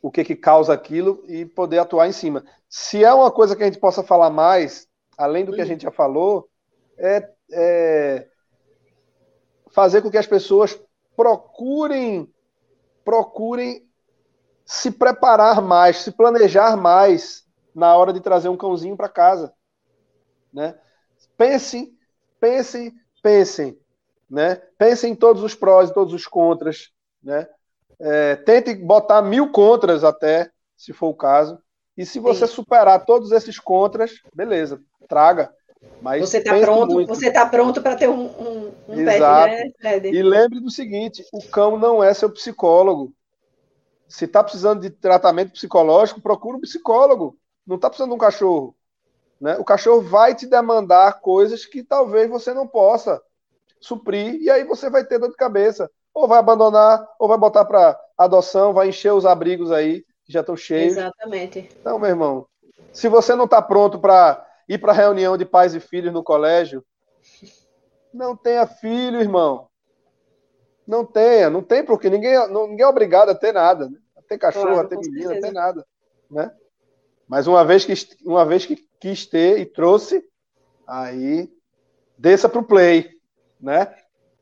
o que que causa aquilo e poder atuar em cima. Se é uma coisa que a gente possa falar mais, além do que a gente já falou, é, é fazer com que as pessoas procurem procurem se preparar mais, se planejar mais na hora de trazer um cãozinho para casa, né? Pensem, pensem, pensem né? Pense em todos os prós e todos os contras, né? É, tente botar mil contras até, se for o caso. E se você Sim. superar todos esses contras, beleza, traga. Mas você está pronto, muito. você tá pronto para ter um, um, um Exato. pet, né, E lembre do seguinte: o cão não é seu psicólogo. Se está precisando de tratamento psicológico, procura um psicólogo. Não está precisando de um cachorro. Né? O cachorro vai te demandar coisas que talvez você não possa suprir, e aí você vai ter dor de cabeça. Ou vai abandonar, ou vai botar para adoção, vai encher os abrigos aí, que já estão cheios. Exatamente. Então, meu irmão, se você não está pronto para ir para reunião de pais e filhos no colégio, não tenha filho, irmão. Não tenha, não tem porque ninguém, ninguém é obrigado a ter nada, né? a ter cachorro, claro, a ter menina, a ter nada, né? Mas uma vez que uma vez que quis ter e trouxe, aí desça para o play, né?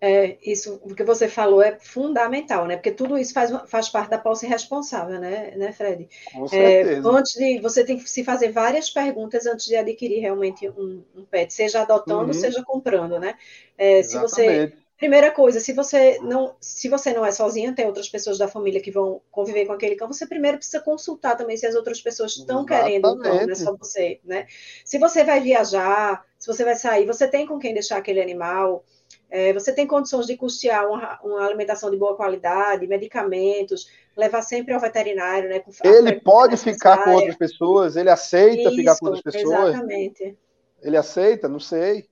É, isso, o que você falou é fundamental, né? Porque tudo isso faz, faz parte da posse responsável, né, né Fred? Com certeza. É, antes de, você tem que se fazer várias perguntas antes de adquirir realmente um, um pet, seja adotando, uhum. seja comprando, né? É, se você Primeira coisa, se você não, se você não é sozinha, tem outras pessoas da família que vão conviver com aquele cão, você primeiro precisa consultar também se as outras pessoas estão querendo o cão, não é só você, né? Se você vai viajar, se você vai sair, você tem com quem deixar aquele animal, é, você tem condições de custear uma, uma, alimentação de boa qualidade, medicamentos, levar sempre ao veterinário, né? ele pode ficar com outras pessoas, ele aceita Isso, ficar com outras pessoas. Exatamente. Ele aceita, não sei,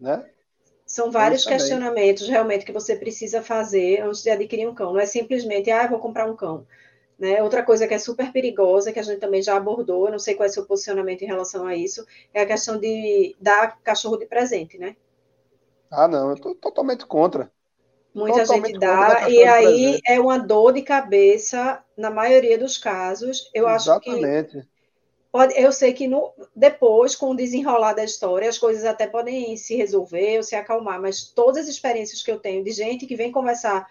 né? São vários questionamentos realmente que você precisa fazer antes de adquirir um cão. Não é simplesmente, ah, vou comprar um cão. Né? Outra coisa que é super perigosa, que a gente também já abordou, não sei qual é o seu posicionamento em relação a isso, é a questão de dar cachorro de presente, né? Ah, não, eu estou totalmente contra. Muita totalmente gente dá, e aí é uma dor de cabeça, na maioria dos casos. Eu Exatamente. acho que Pode, eu sei que no, depois, com o desenrolar da história, as coisas até podem se resolver ou se acalmar, mas todas as experiências que eu tenho de gente que vem conversar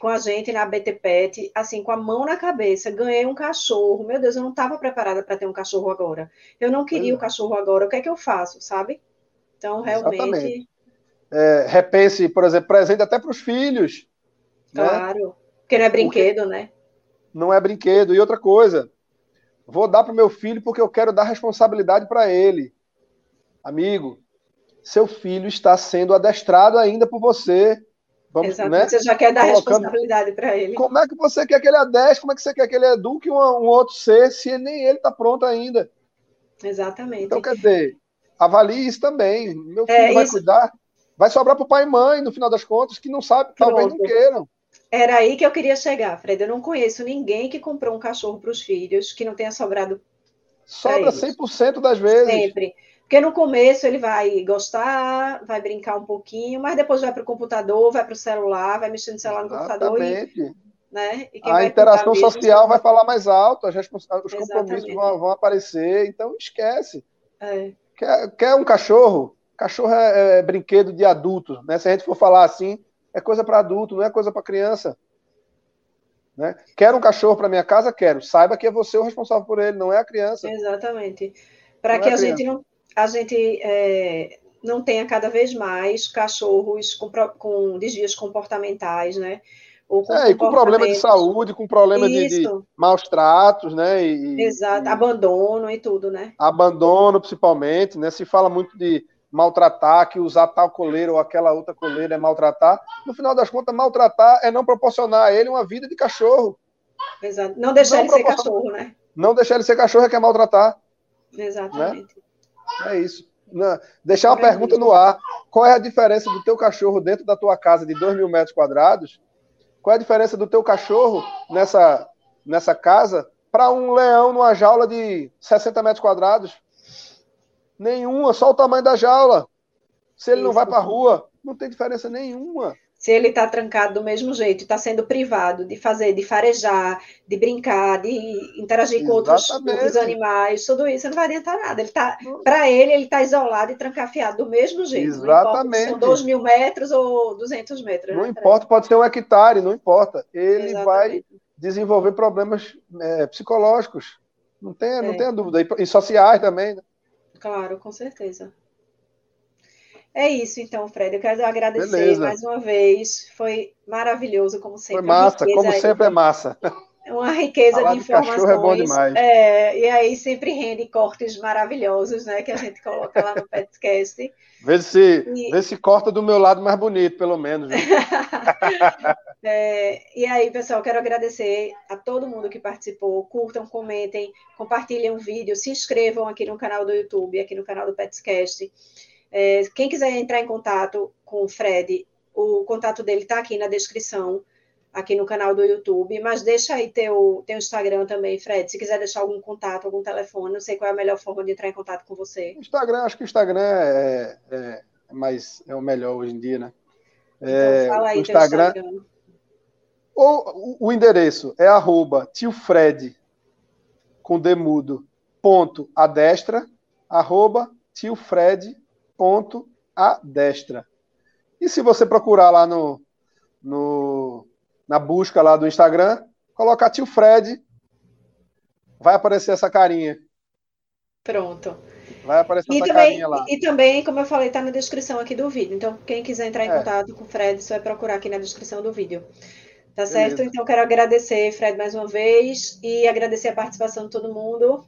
com a gente na BTPET, assim, com a mão na cabeça, ganhei um cachorro. Meu Deus, eu não estava preparada para ter um cachorro agora. Eu não queria o é. cachorro agora. O que é que eu faço, sabe? Então, realmente. É, repense, por exemplo, presente até para os filhos. Né? Claro, né? porque não é brinquedo, porque né? Não é brinquedo. E outra coisa, Vou dar para o meu filho porque eu quero dar responsabilidade para ele. Amigo, seu filho está sendo adestrado ainda por você. Vamos, Exatamente, né? você já quer dar Colocando... responsabilidade para ele. Como é que você quer que ele adestre? Como é que você quer que ele eduque um, um outro ser se nem ele está pronto ainda? Exatamente. Então, quer dizer, avalie isso também. Meu filho é, vai isso... cuidar. Vai sobrar para o pai e mãe, no final das contas, que não sabe, Pronto. talvez não queiram. Era aí que eu queria chegar, Fred. Eu não conheço ninguém que comprou um cachorro para os filhos que não tenha sobrado. Sobra 100% das vezes. Sempre. Porque no começo ele vai gostar, vai brincar um pouquinho, mas depois vai para o computador, vai para o celular, vai mexendo no celular no Exatamente. computador. E, né? e a interação social vai falar mais alto, os compromissos vão, vão, aparecer, então esquece. É. Quer, quer um cachorro? Cachorro é, é brinquedo de adulto, né? Se a gente for falar assim, é coisa para adulto, não é coisa para criança. Né? Quero um cachorro para minha casa? Quero. Saiba que é você o responsável por ele, não é a criança. Exatamente. Para que é a, a gente não, a gente é, não tenha cada vez mais cachorros com, com desvios comportamentais, né? Ou com é, e com problema de saúde, com problema de, de, maus tratos, né? E, Exato, e, abandono e tudo, né? Abandono, principalmente, né? Se fala muito de maltratar, que usar tal coleira ou aquela outra coleira é maltratar. No final das contas, maltratar é não proporcionar a ele uma vida de cachorro. Exato. Não deixar não ele ser cachorro, né? Não deixar ele ser cachorro é que é maltratar. Exatamente. Né? É isso. Não, deixar uma é pergunta no ar. Qual é a diferença do teu cachorro dentro da tua casa de 2 mil metros quadrados? Qual é a diferença do teu cachorro nessa, nessa casa para um leão numa jaula de 60 metros quadrados? Nenhuma, só o tamanho da jaula. Se ele Isso. não vai para a rua, não tem diferença nenhuma. Se ele está trancado do mesmo jeito, está sendo privado de fazer, de farejar, de brincar, de interagir com outros, outros, animais, tudo isso não vai adiantar nada. Ele tá, para ele, ele está isolado e trancafiado do mesmo jeito. Exatamente. São 2 mil metros ou 200 metros. Não né? importa, pode ser um hectare, não importa. Ele Exatamente. vai desenvolver problemas é, psicológicos. Não tenha, é. não tenha dúvida. E sociais também. Né? Claro, com certeza. É isso, então, Fred. Eu quero agradecer Beleza. mais uma vez. Foi maravilhoso, como sempre. Foi massa, como sempre é massa. [LAUGHS] Uma riqueza Falar de informações. De é bom demais. É, e aí sempre rende cortes maravilhosos, né? Que a gente coloca lá no podcast. Vê se, e... vê se corta do meu lado mais bonito, pelo menos. [LAUGHS] é, e aí, pessoal, quero agradecer a todo mundo que participou. Curtam, comentem, compartilhem o vídeo, se inscrevam aqui no canal do YouTube, aqui no canal do Petscast. É, quem quiser entrar em contato com o Fred, o contato dele está aqui na descrição, aqui no canal do YouTube, mas deixa aí teu, teu Instagram também, Fred, se quiser deixar algum contato, algum telefone, não sei qual é a melhor forma de entrar em contato com você. Instagram, acho que o Instagram é, é, é mais, é o melhor hoje em dia, né? Então, é, fala aí o Instagram, Instagram. Ou o endereço é arroba tiofred com demudo ponto adestra arroba tiofred ponto adestra E se você procurar lá no, no na busca lá do Instagram, colocar tio Fred, vai aparecer essa carinha. Pronto. Vai aparecer e essa também, carinha lá. E também, como eu falei, está na descrição aqui do vídeo. Então, quem quiser entrar em é. contato com o Fred, só vai procurar aqui na descrição do vídeo. Tá Beleza. certo? Então, quero agradecer, Fred, mais uma vez e agradecer a participação de todo mundo.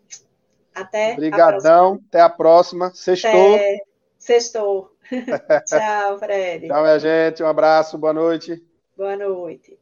Até Obrigadão. A até a próxima. Sextou. É, sextou. [LAUGHS] Tchau, Fred. Tchau, minha gente. Um abraço. Boa noite. Boa noite.